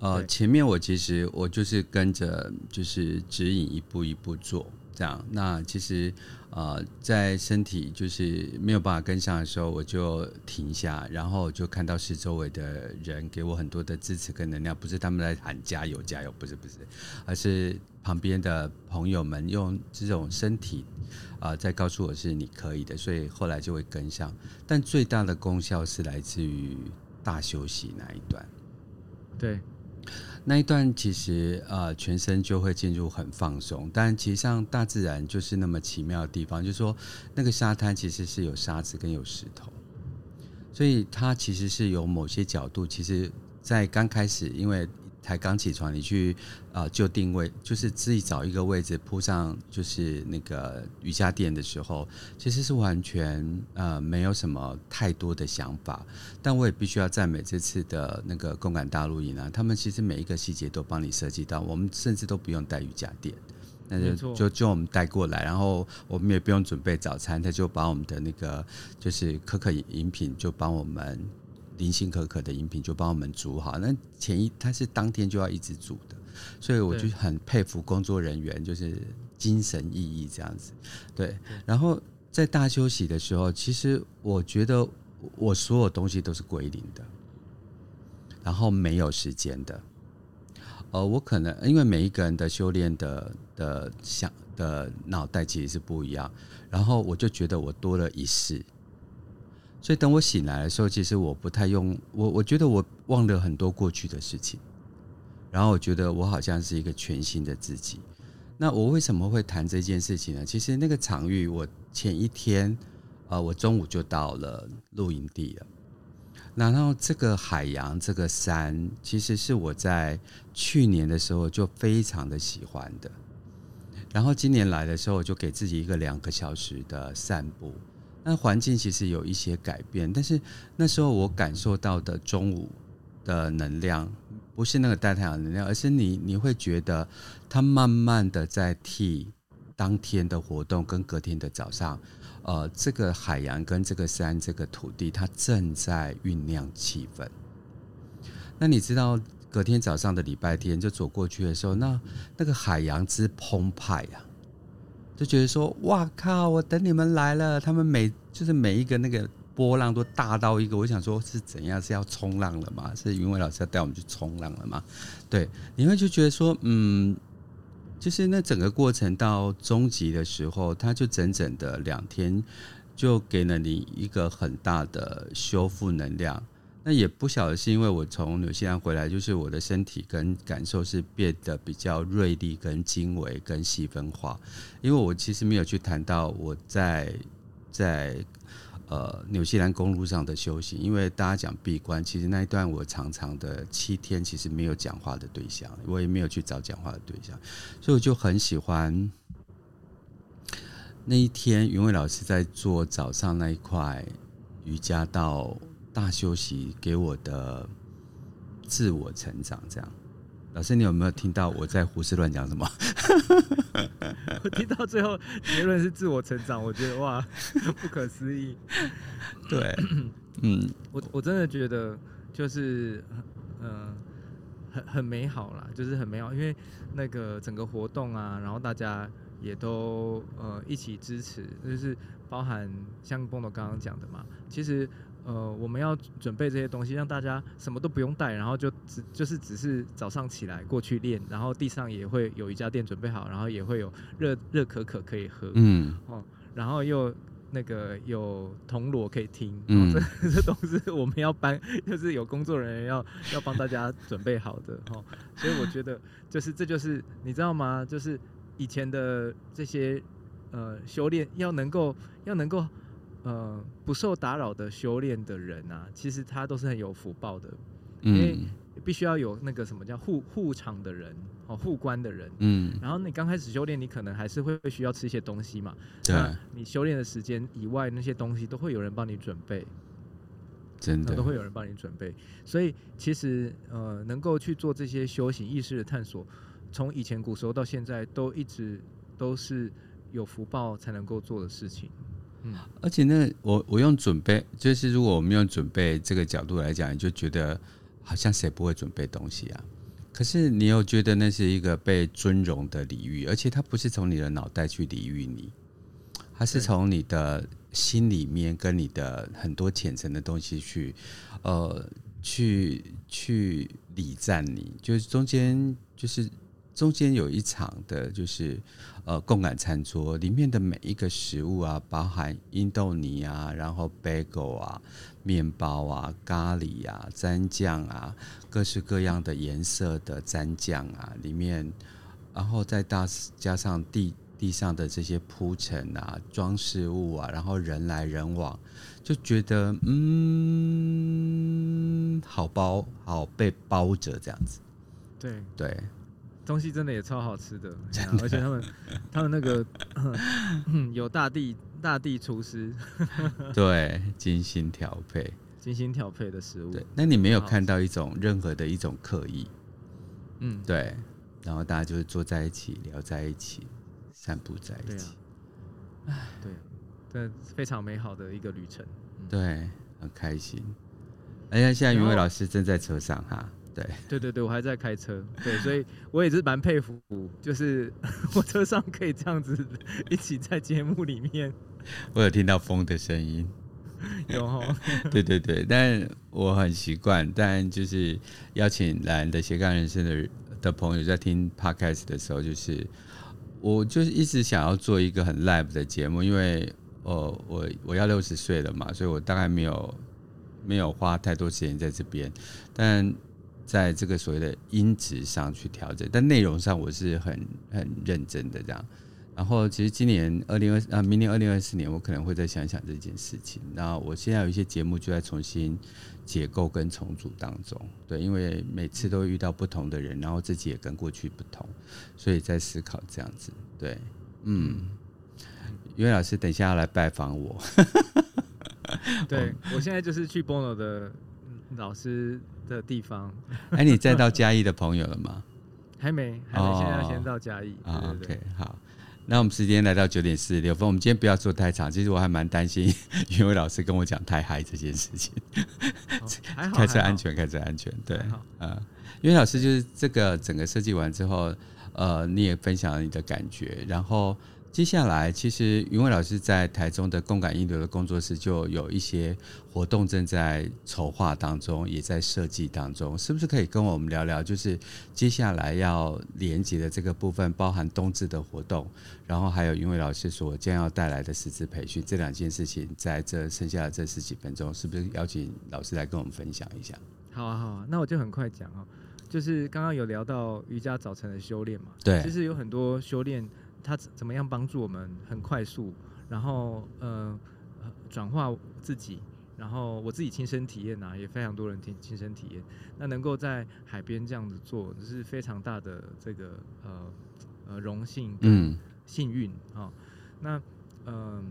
呃，前面我其实我就是跟着就是指引一步一步做这样。那其实。呃，在身体就是没有办法跟上的时候，我就停下，然后就看到是周围的人给我很多的支持跟能量，不是他们在喊加油加油，不是不是，而是旁边的朋友们用这种身体啊、呃，在告诉我是你可以的，所以后来就会跟上。但最大的功效是来自于大休息那一段，对。那一段其实呃，全身就会进入很放松，但其实上大自然就是那么奇妙的地方，就是说那个沙滩其实是有沙子跟有石头，所以它其实是有某些角度，其实在刚开始因为。才刚起床，你去啊、呃、就定位，就是自己找一个位置铺上，就是那个瑜伽垫的时候，其实是完全呃没有什么太多的想法。但我也必须要赞美这次的那个共感大陆营啊，他们其实每一个细节都帮你设计到，我们甚至都不用带瑜伽垫，那就就就我们带过来，然后我们也不用准备早餐，他就把我们的那个就是可可饮品就帮我们。零星可可的饮品就帮我们煮好，那前一他是当天就要一直煮的，所以我就很佩服工作人员，就是精神奕奕这样子。对，然后在大休息的时候，其实我觉得我所有东西都是归零的，然后没有时间的。呃，我可能因为每一个人的修炼的的想的脑袋其实是不一样，然后我就觉得我多了一世。所以等我醒来的时候，其实我不太用我，我觉得我忘了很多过去的事情，然后我觉得我好像是一个全新的自己。那我为什么会谈这件事情呢？其实那个场域，我前一天，呃，我中午就到了露营地了。然后这个海洋，这个山，其实是我在去年的时候就非常的喜欢的。然后今年来的时候，我就给自己一个两个小时的散步。那环境其实有一些改变，但是那时候我感受到的中午的能量，不是那个大太阳能量，而是你你会觉得它慢慢的在替当天的活动跟隔天的早上，呃，这个海洋跟这个山这个土地，它正在酝酿气氛。那你知道隔天早上的礼拜天就走过去的时候，那那个海洋之澎湃呀！就觉得说，哇靠！我等你们来了，他们每就是每一个那个波浪都大到一个，我想说是怎样？是要冲浪了吗？是云伟老师要带我们去冲浪了吗？对，你会就觉得说，嗯，就是那整个过程到终极的时候，他就整整的两天，就给了你一个很大的修复能量。那也不晓得是因为我从纽西兰回来，就是我的身体跟感受是变得比较锐利、跟精微、跟细分化。因为我其实没有去谈到我在在呃纽西兰公路上的修行，因为大家讲闭关，其实那一段我长长的七天其实没有讲话的对象，我也没有去找讲话的对象，所以我就很喜欢那一天云伟老师在做早上那一块瑜伽到。大休息给我的自我成长，这样，老师，你有没有听到我在胡思乱讲什么？我听到最后结论是自我成长，我觉得哇，不可思议。对，嗯，我我真的觉得就是，嗯、呃，很很美好啦，就是很美好，因为那个整个活动啊，然后大家也都呃一起支持，就是包含像蹦豆刚刚讲的嘛，其实。呃，我们要准备这些东西，让大家什么都不用带，然后就只就是只是早上起来过去练，然后地上也会有一家店准备好，然后也会有热热可可可以喝，嗯，哦，然后又那个有铜锣可以听，嗯，这这都是我们要搬，就是有工作人员要要帮大家准备好的，哦，所以我觉得就是这就是你知道吗？就是以前的这些呃修炼要能够要能够。呃，不受打扰的修炼的人啊，其实他都是很有福报的，因为必须要有那个什么叫护护场的人哦，护关的人。嗯，然后你刚开始修炼，你可能还是会需要吃一些东西嘛。对。你修炼的时间以外，那些东西都会有人帮你准备，真的都会有人帮你准备。所以其实呃，能够去做这些修行意识的探索，从以前古时候到现在，都一直都是有福报才能够做的事情。嗯，而且那我我用准备，就是如果我们用准备这个角度来讲，你就觉得好像谁不会准备东西啊？可是你又觉得那是一个被尊荣的礼遇，而且它不是从你的脑袋去礼遇你，它是从你的心里面跟你的很多浅层的东西去，呃，去去礼赞你，就是中间就是。中间有一场的，就是呃共感餐桌里面的每一个食物啊，包含印度尼啊，然后 bagel 啊、面包啊、咖喱啊、蘸酱啊，各式各样的颜色的蘸酱啊，里面，然后再大加上地地上的这些铺陈啊、装饰物啊，然后人来人往，就觉得嗯，好包好被包着这样子，对对。东西真的也超好吃的，而且他们他们那个 有大地大地厨师，对，精心调配，精心调配的食物。对，那你没有看到一种任何的一种刻意，嗯，对，然后大家就是坐在一起聊在一起，散步在一起，哎、啊，对，这非常美好的一个旅程，嗯、对，很开心。哎呀，现在云伟老师正在车上哈。对 对对对，我还在开车，对，所以我也是蛮佩服，就是 我车上可以这样子一起在节目里面。我有听到风的声音，有哦。对对对，但我很习惯，但就是邀请来的斜杠人生的的朋友在听 Podcast 的时候，就是我就是一直想要做一个很 live 的节目，因为呃我我要六十岁了嘛，所以我大概没有没有花太多时间在这边，但。在这个所谓的音质上去调整，但内容上我是很很认真的这样。然后其实今年二零二啊，明年二零二四年，我可能会再想想这件事情。那我现在有一些节目就在重新解构跟重组当中，对，因为每次都遇到不同的人，然后自己也跟过去不同，所以在思考这样子。对，嗯，因为老师等一下要来拜访我，对我现在就是去 Bono 的老师的地方，哎，你再到嘉义的朋友了吗？还没，还没，现在要先到嘉义。啊，OK，好，那我们时间来到九点四十六分，我们今天不要做太长。其实我还蛮担心，云伟老师跟我讲太嗨这件事情。开车安全，开车安全。对，啊，云伟老师就是这个整个设计完之后，呃，你也分享了你的感觉，然后接下来，其实云伟老师在台中的共感音流的工作室就有一些活动正在筹划当中，也在设计当中，是不是可以跟我们聊聊？就是接下来要连接的这个部分，包含冬至的活动，然后还有云伟老师所将要带来的师资培训，这两件事情，在这剩下的这十几分钟，是不是邀请老师来跟我们分享一下？好啊，好啊，那我就很快讲哦，就是刚刚有聊到瑜伽早晨的修炼嘛，对，其实有很多修炼。它怎么样帮助我们很快速，然后呃转化自己，然后我自己亲身体验呐、啊，也非常多人亲亲身体验。那能够在海边这样子做，是非常大的这个呃呃荣幸跟幸运啊、哦。那嗯、呃，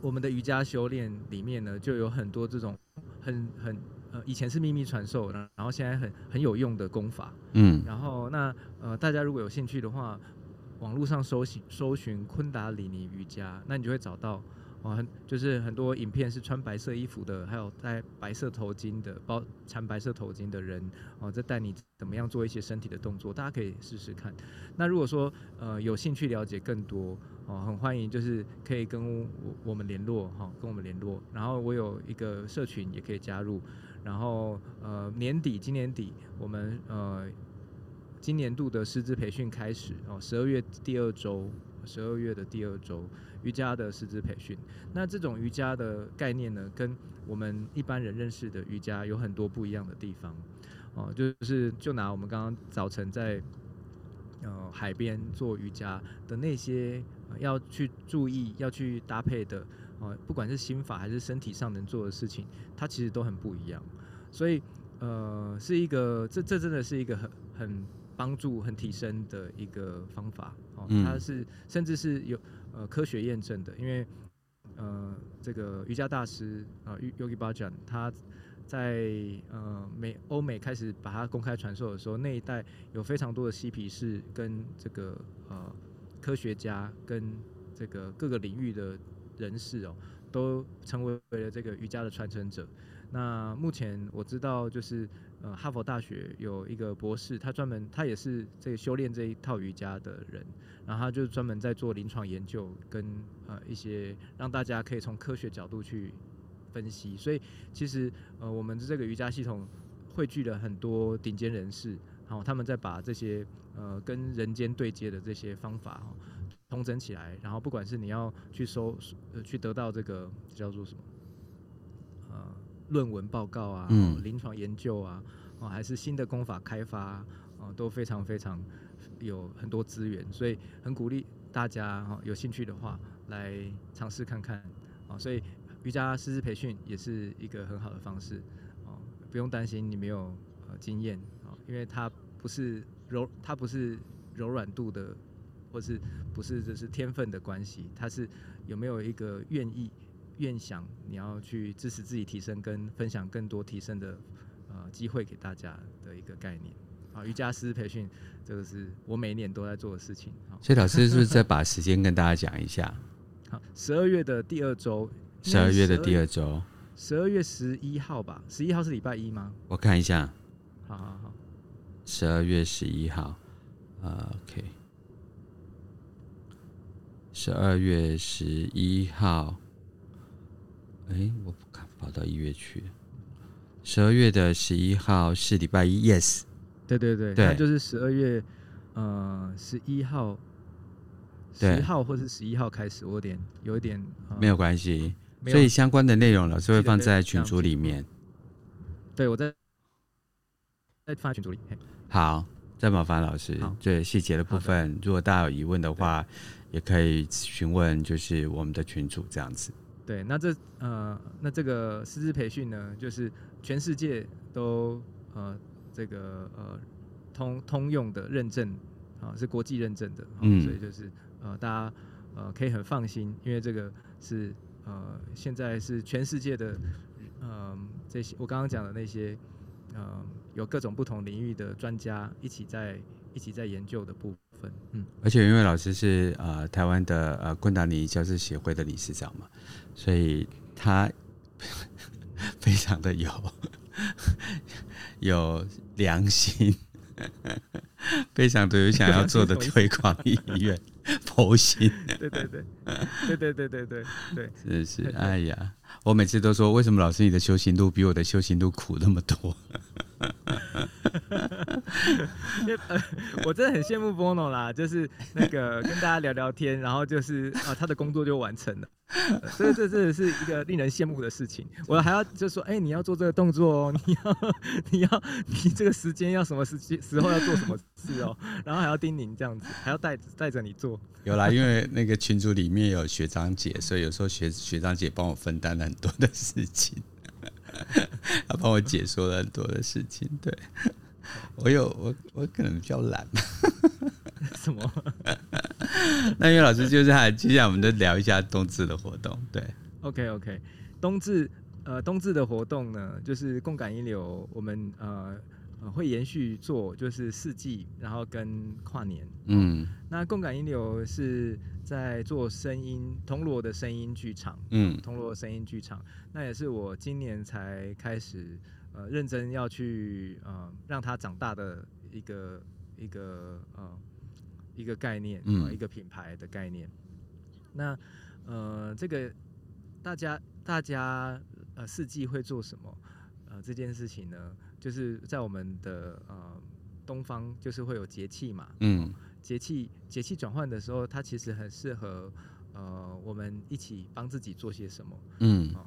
我们的瑜伽修炼里面呢，就有很多这种很很呃以前是秘密传授，然后现在很很有用的功法。嗯，然后那呃大家如果有兴趣的话。网络上搜寻搜寻昆达里尼瑜伽，那你就会找到哦，很就是很多影片是穿白色衣服的，还有戴白色头巾的，包缠白色头巾的人哦，在带你怎么样做一些身体的动作，大家可以试试看。那如果说呃有兴趣了解更多哦，很欢迎就是可以跟我我们联络哈，跟我们联络。然后我有一个社群也可以加入。然后呃年底今年底我们呃。今年度的师资培训开始哦，十二月第二周，十二月的第二周，瑜伽的师资培训。那这种瑜伽的概念呢，跟我们一般人认识的瑜伽有很多不一样的地方哦。就是就拿我们刚刚早晨在呃海边做瑜伽的那些要去注意、要去搭配的哦，不管是心法还是身体上能做的事情，它其实都很不一样。所以呃，是一个这这真的是一个很很。帮助很提升的一个方法哦，它是甚至是有呃科学验证的，因为呃这个瑜伽大师啊，Yogi Bhajan 他在呃美欧美开始把它公开传授的时候，那一代有非常多的嬉皮士跟这个呃科学家跟这个各个领域的人士哦，都成为了这个瑜伽的传承者。那目前我知道就是。呃，哈佛大学有一个博士，他专门他也是这个修炼这一套瑜伽的人，然后他就专门在做临床研究跟呃一些让大家可以从科学角度去分析。所以其实呃我们的这个瑜伽系统汇聚了很多顶尖人士，然后他们在把这些呃跟人间对接的这些方法哈统整起来，然后不管是你要去搜呃去得到这个叫做什么。论文报告啊，临床研究啊，哦，还是新的功法开发啊，都非常非常有很多资源，所以很鼓励大家哈，有兴趣的话来尝试看看啊。所以瑜伽师资培训也是一个很好的方式哦，不用担心你没有呃经验啊，因为它不是柔，它不是柔软度的，或是不是就是天分的关系，它是有没有一个愿意。愿想你要去支持自己提升，跟分享更多提升的呃机会给大家的一个概念啊。瑜伽师培训这个是我每一年都在做的事情。所以老师是不是再把时间跟大家讲一下？好，十二月的第二周，十二月的第二周，十二月十一号吧？十一号是礼拜一吗？我看一下。好好好，十二月十一号，呃，OK，十二月十一号。哎、欸，我不敢跑到一月去。十二月的十一号是礼拜一，Yes。对对对，对，就是十二月呃十一号，十号或是十一号开始，我有点有一点、呃、没有关系。所以相关的内容老师会放在群组里面。对，我在在放在群组里。好，再麻烦老师。对细节的部分，如果大家有疑问的话，也可以询问，就是我们的群主这样子。对，那这呃，那这个师资培训呢，就是全世界都呃这个呃通通用的认证啊、呃，是国际认证的，嗯，所以就是呃大家呃可以很放心，因为这个是呃现在是全世界的呃这些我刚刚讲的那些呃有各种不同领域的专家一起在一起在研究的部分，嗯，而且因为老师是呃台湾的呃昆达尼教师协会的理事长嘛。所以他非常的有 有良心，非常的有想要做的推广意愿，佛心。对对对，对对对对对对，真是，哎呀，我每次都说，为什么老师你的修行路比我的修行路苦那么多？我真的很羡慕 Bono 啦，就是那个跟大家聊聊天，然后就是啊，他的工作就完成了，所以这真的是一个令人羡慕的事情。我还要就说，哎、你要做这个动作哦，你要你要你这个时间要什么时间时候要做什么事哦，然后还要叮咛这样子，还要带带着你做。有啦，因为那个群组里面有学长姐，所以有时候学学长姐帮我分担了很多的事情。他帮我解说了很多的事情，对，我有我我可能比较懒，什么？那因为老师就是他，接下来我们就聊一下冬至的活动，对，OK OK，冬至呃冬至的活动呢，就是共感一流，我们呃。呃，会延续做就是四季，然后跟跨年。嗯，那共感音流是在做声音铜锣的声音剧场。嗯，铜锣声音剧场，那也是我今年才开始呃认真要去呃让它长大的一个一个呃一个概念，嗯，一个品牌的概念。那呃这个大家大家呃四季会做什么？呃这件事情呢？就是在我们的呃东方，就是会有节气嘛，嗯，节气节气转换的时候，它其实很适合呃我们一起帮自己做些什么，嗯，哦，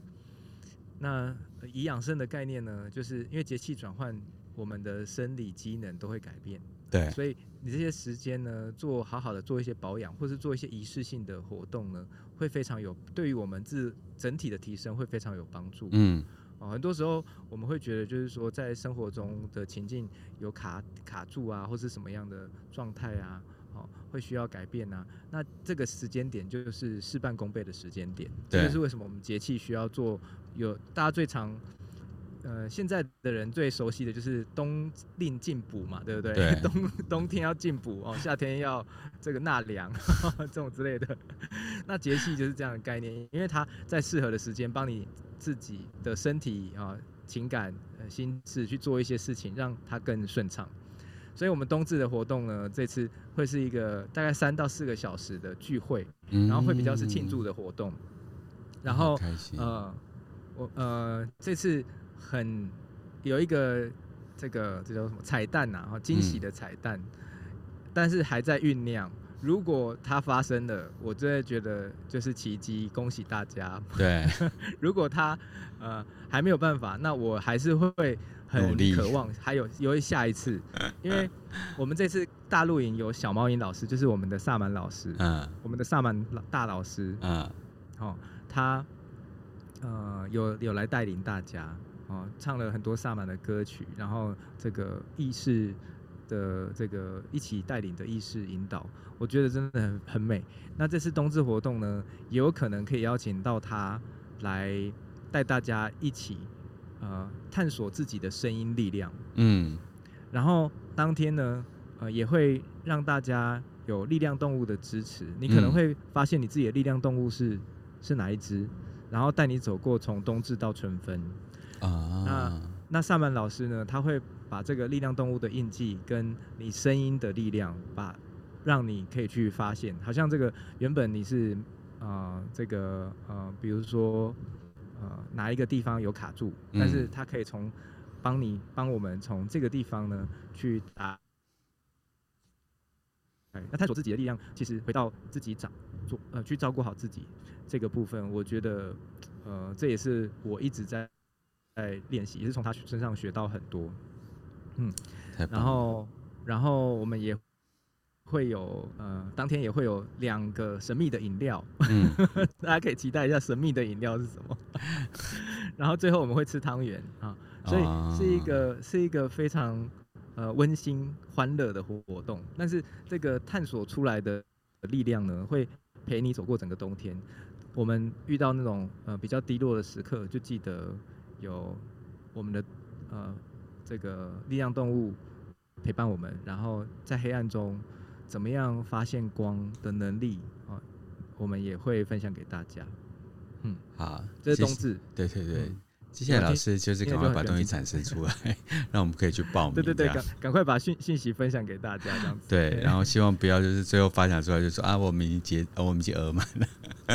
那以养生的概念呢，就是因为节气转换，我们的生理机能都会改变，对，所以你这些时间呢，做好好的做一些保养，或是做一些仪式性的活动呢，会非常有对于我们自整体的提升会非常有帮助，嗯。很多时候我们会觉得，就是说在生活中的情境有卡卡住啊，或是什么样的状态啊，哦，会需要改变啊。那这个时间点就是事半功倍的时间点。这就是为什么我们节气需要做有大家最常，呃，现在的人最熟悉的就是冬令进补嘛，对不对？对。冬冬天要进补哦，夏天要这个纳凉 这种之类的。那节气就是这样的概念，因为它在适合的时间帮你。自己的身体啊、情感、心智去做一些事情，让它更顺畅。所以，我们冬至的活动呢，这次会是一个大概三到四个小时的聚会，然后会比较是庆祝的活动。然后，呃，我呃这次很有一个这个这叫什么彩蛋呐？哈，惊喜的彩蛋，但是还在酝酿。如果它发生了，我真的觉得就是奇迹，恭喜大家。对，如果它呃还没有办法，那我还是会很渴望还有有下一次，因为我们这次大露营有小猫音老师，就是我们的萨满老师，嗯，我们的萨满大老师，嗯，哦，他呃有有来带领大家，哦，唱了很多萨满的歌曲，然后这个意识的这个一起带领的意识引导。我觉得真的很很美。那这次冬至活动呢，也有可能可以邀请到他来带大家一起呃探索自己的声音力量。嗯。然后当天呢，呃，也会让大家有力量动物的支持。你可能会发现你自己的力量动物是是哪一只，然后带你走过从冬至到春分。啊。那那萨满老师呢，他会把这个力量动物的印记跟你声音的力量把。让你可以去发现，好像这个原本你是啊、呃，这个呃，比如说呃哪一个地方有卡住，嗯、但是它可以从帮你帮我们从这个地方呢去打，哎，那探索自己的力量，其实回到自己找做呃去照顾好自己这个部分，我觉得呃这也是我一直在在练习，也是从他身上学到很多，嗯，然后然后我们也。会有呃，当天也会有两个神秘的饮料，嗯，大家可以期待一下神秘的饮料是什么。然后最后我们会吃汤圆啊，所以是一个是一个非常呃温馨欢乐的活动。但是这个探索出来的力量呢，会陪你走过整个冬天。我们遇到那种呃比较低落的时刻，就记得有我们的呃这个力量动物陪伴我们，然后在黑暗中。怎么样发现光的能力啊？我们也会分享给大家。嗯，好，这是冬至。对对对，接下来老师就是赶快把东西产生出来，让我们可以去报名。对对对，赶赶快把讯信息分享给大家，这样子。对，然后希望不要就是最后发展出来就说啊，我们已经结，我们已经额满了，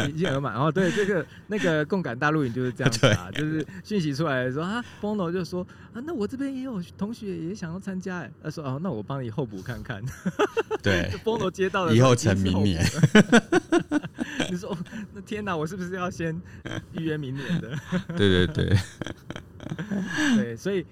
已经额满。然后对这个那个共感大陆影就是这样子啊，就是讯息出来的时候啊，Bono 就说啊，那我这边也有同学也想要参加，哎，他说哦，那我帮你候补看看。对，Bono 接到了以后成明年。你说那天哪，我是不是要先预约明年的？对对对。对，所以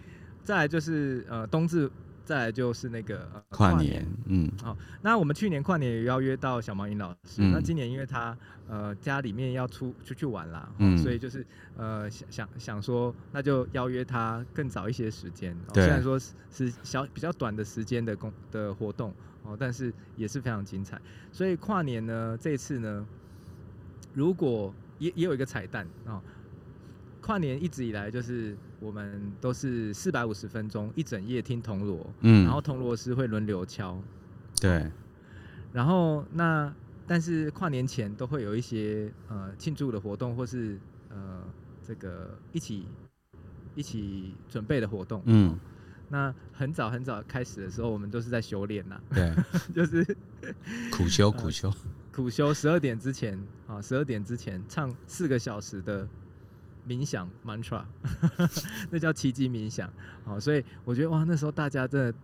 再来就是呃冬至，再来就是那个、呃、跨年，嗯，好、哦，那我们去年跨年也邀约到小毛尹老师，嗯、那今年因为他呃家里面要出出去玩啦，嗯，所以就是呃想想想说，那就邀约他更早一些时间，哦、虽然说是小比较短的时间的工的活动哦，但是也是非常精彩，所以跨年呢这一次呢，如果也也有一个彩蛋啊。哦跨年一直以来就是我们都是四百五十分钟一整夜听铜锣，嗯，然后铜锣师会轮流敲，对，然后那但是跨年前都会有一些呃庆祝的活动或是呃这个一起一起准备的活动，嗯，那很早很早开始的时候，我们都是在修炼呐，对，就是 苦修苦修、呃、苦修十二点之前啊，十二点之前唱四个小时的。冥想 mantra，那叫奇迹冥想。好，所以我觉得哇，那时候大家真的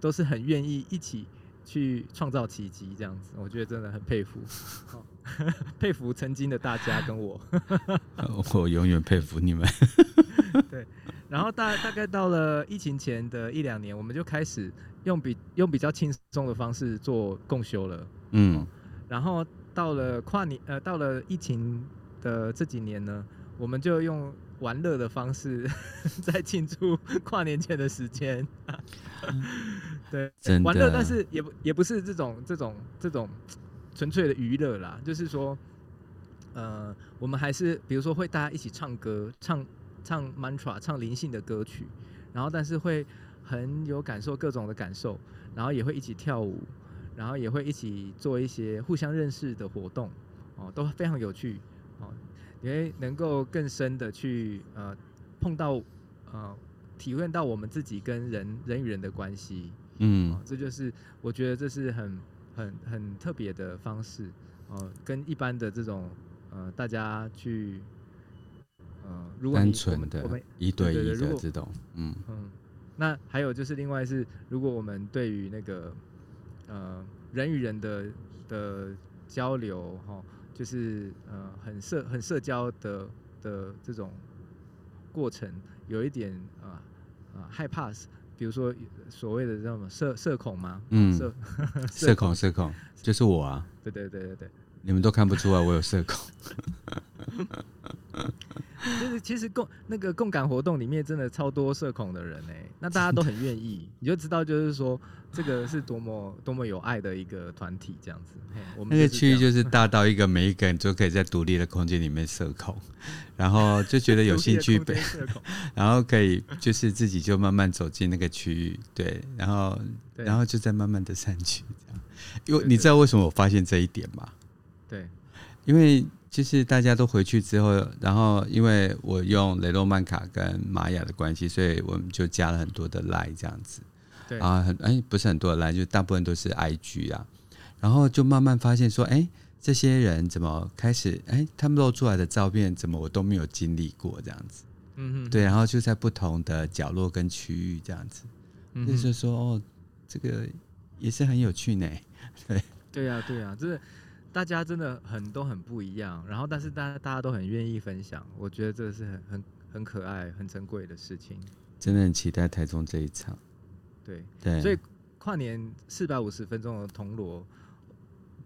都是很愿意一起去创造奇迹，这样子，我觉得真的很佩服，佩服曾经的大家跟我。我永远佩服你们。对，然后大大概到了疫情前的一两年，我们就开始用比用比较轻松的方式做共修了。嗯，然后到了跨年，呃，到了疫情的这几年呢。我们就用玩乐的方式在庆祝跨年前的时间，对，玩乐，但是也不也不是这种这种这种纯粹的娱乐啦，就是说，呃，我们还是比如说会大家一起唱歌，唱唱 mantra，唱灵性的歌曲，然后但是会很有感受各种的感受，然后也会一起跳舞，然后也会一起做一些互相认识的活动，哦，都非常有趣，哦。因为能够更深的去呃碰到呃体会到我们自己跟人人与人的关系，嗯、呃，这就是我觉得这是很很很特别的方式，呃，跟一般的这种呃大家去呃如果单纯的我们一对一的这种，嗯。嗯，那还有就是另外是如果我们对于那个呃人与人的的交流哈。呃就是呃很社很社交的的这种过程，有一点啊啊、呃呃、害怕，比如说所谓的这种社社恐吗？嗯，社 社恐社恐就是我啊。对对对对对，你们都看不出来我有社恐。就是其实共那个共感活动里面真的超多社恐的人哎，那大家都很愿意，你就知道就是说这个是多么多么有爱的一个团体这样子。我们那个区域就是大到一个每一个人都可以在独立的空间里面社恐，然后就觉得有兴趣，然后可以就是自己就慢慢走进那个区域，对，然后然后就再慢慢的散去这样。因为你知道为什么我发现这一点吗？对，因为。其实大家都回去之后，然后因为我用雷诺曼卡跟玛雅的关系，所以我们就加了很多的 line 这样子。对啊，很哎，不是很多的 line，就大部分都是 IG 啊。然后就慢慢发现说，哎，这些人怎么开始？哎，他们露出来的照片怎么我都没有经历过这样子。嗯哼。对，然后就在不同的角落跟区域这样子，嗯、就是说哦，这个也是很有趣呢。对。对呀、啊，对呀、啊，就是。大家真的很都很不一样，然后但是大家大家都很愿意分享，我觉得这个是很很很可爱、很珍贵的事情。真的很期待台中这一场。对对，所以跨年四百五十分钟的铜锣，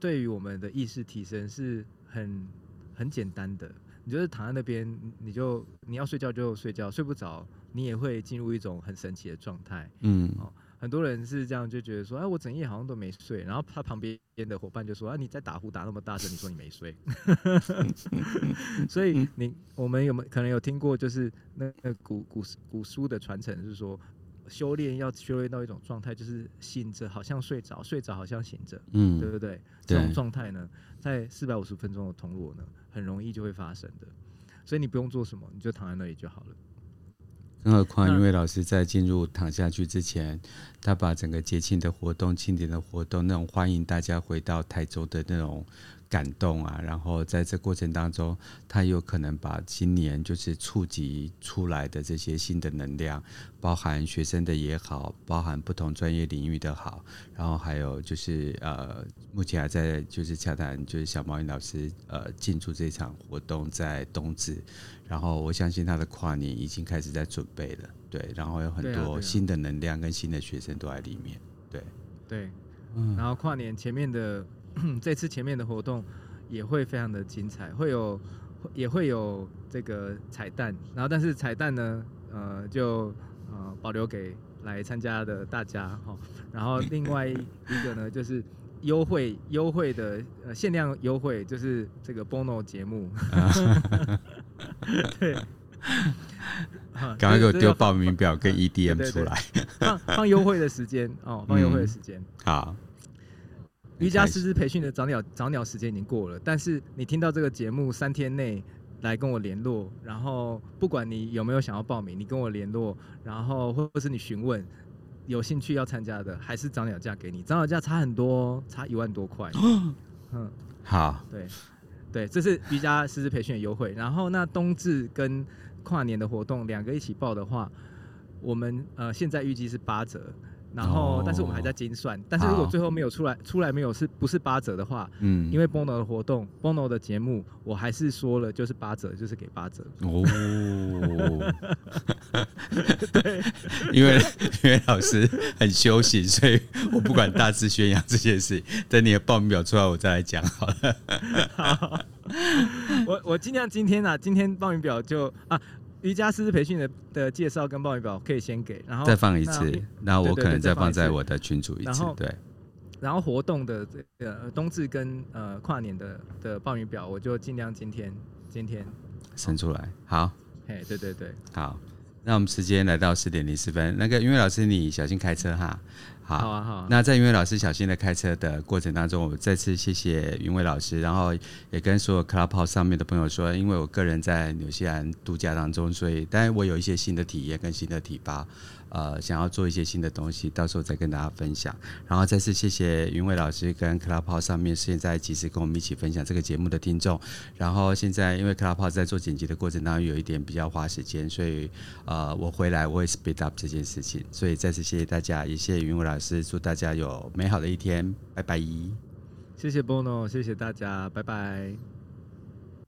对于我们的意识提升是很很简单的。你就是躺在那边，你就你要睡觉就睡觉，睡不着你也会进入一种很神奇的状态。嗯。很多人是这样就觉得说，哎，我整夜好像都没睡。然后他旁边的伙伴就说，啊，你在打呼打那么大声，你说你没睡。所以你我们有没有可能有听过，就是那那古古古书的传承是说，修炼要修炼到一种状态，就是醒着好像睡着，睡着好像醒着，嗯，对不对？这种状态呢，在四百五十分钟的铜锣呢，很容易就会发生的。所以你不用做什么，你就躺在那里就好了。更何况，因为老师在进入躺下去之前，他把整个节庆的活动、庆典的活动，那种欢迎大家回到台州的那种。感动啊！然后在这过程当中，他有可能把今年就是触及出来的这些新的能量，包含学生的也好，包含不同专业领域的好，然后还有就是呃，目前还在就是洽谈，就是小毛云老师呃进驻这场活动在冬至，然后我相信他的跨年已经开始在准备了，对，然后有很多新的能量跟新的学生都在里面，对对，嗯，然后跨年前面的。这次前面的活动也会非常的精彩，会有也会有这个彩蛋，然后但是彩蛋呢，呃，就呃保留给来参加的大家哈。然后另外一个呢，就是优惠优惠的呃限量优惠，就是这个 Bono 节目。对，赶快给我丢报名表跟 EDM 出来，放放优惠的时间哦，放优惠的时间、嗯。好。瑜伽师资培训的早鸟早鸟时间已经过了，但是你听到这个节目三天内来跟我联络，然后不管你有没有想要报名，你跟我联络，然后或者是你询问有兴趣要参加的，还是早鸟价给你，早鸟价差很多，差一万多块。嗯，好，对对，这是瑜伽师资培训的优惠。然后那冬至跟跨年的活动两个一起报的话，我们呃现在预计是八折。然后，但是我们还在精算。但是如果最后没有出来，出来没有是不是八折的话，嗯，因为 Bono 的活动，Bono 的节目，我还是说了，就是八折，就是给八折。哦，对，因为因为老师很休息，所以我不管大肆宣扬这件事。等你的报名表出来，我再来讲好了。好，我我尽量今天啊，今天报名表就啊。瑜伽师资培训的的介绍跟报名表可以先给，然后再放一次，然后我可能再放在我的群组一次，对。然后活动的这个冬至跟呃跨年的的报名表，我就尽量今天今天生出来。好，哎，对对对，好。那我们时间来到十点零四分，那个云伟老师，你小心开车哈。好，好啊，好啊。那在云伟老师小心的开车的过程当中，我再次谢谢云伟老师，然后也跟所有 Clubhouse 上面的朋友说，因为我个人在纽西兰度假当中，所以当然我有一些新的体验跟新的体验。呃，想要做一些新的东西，到时候再跟大家分享。然后再次谢谢云伟老师跟 Clubhouse 上面现在及时跟我们一起分享这个节目的听众。然后现在因为 Clubhouse 在做剪辑的过程当中有一点比较花时间，所以呃，我回来我会 speed up 这件事情。所以再次谢谢大家，也谢谢云伟老师，祝大家有美好的一天，拜拜。谢谢 Bono，谢谢大家，拜拜。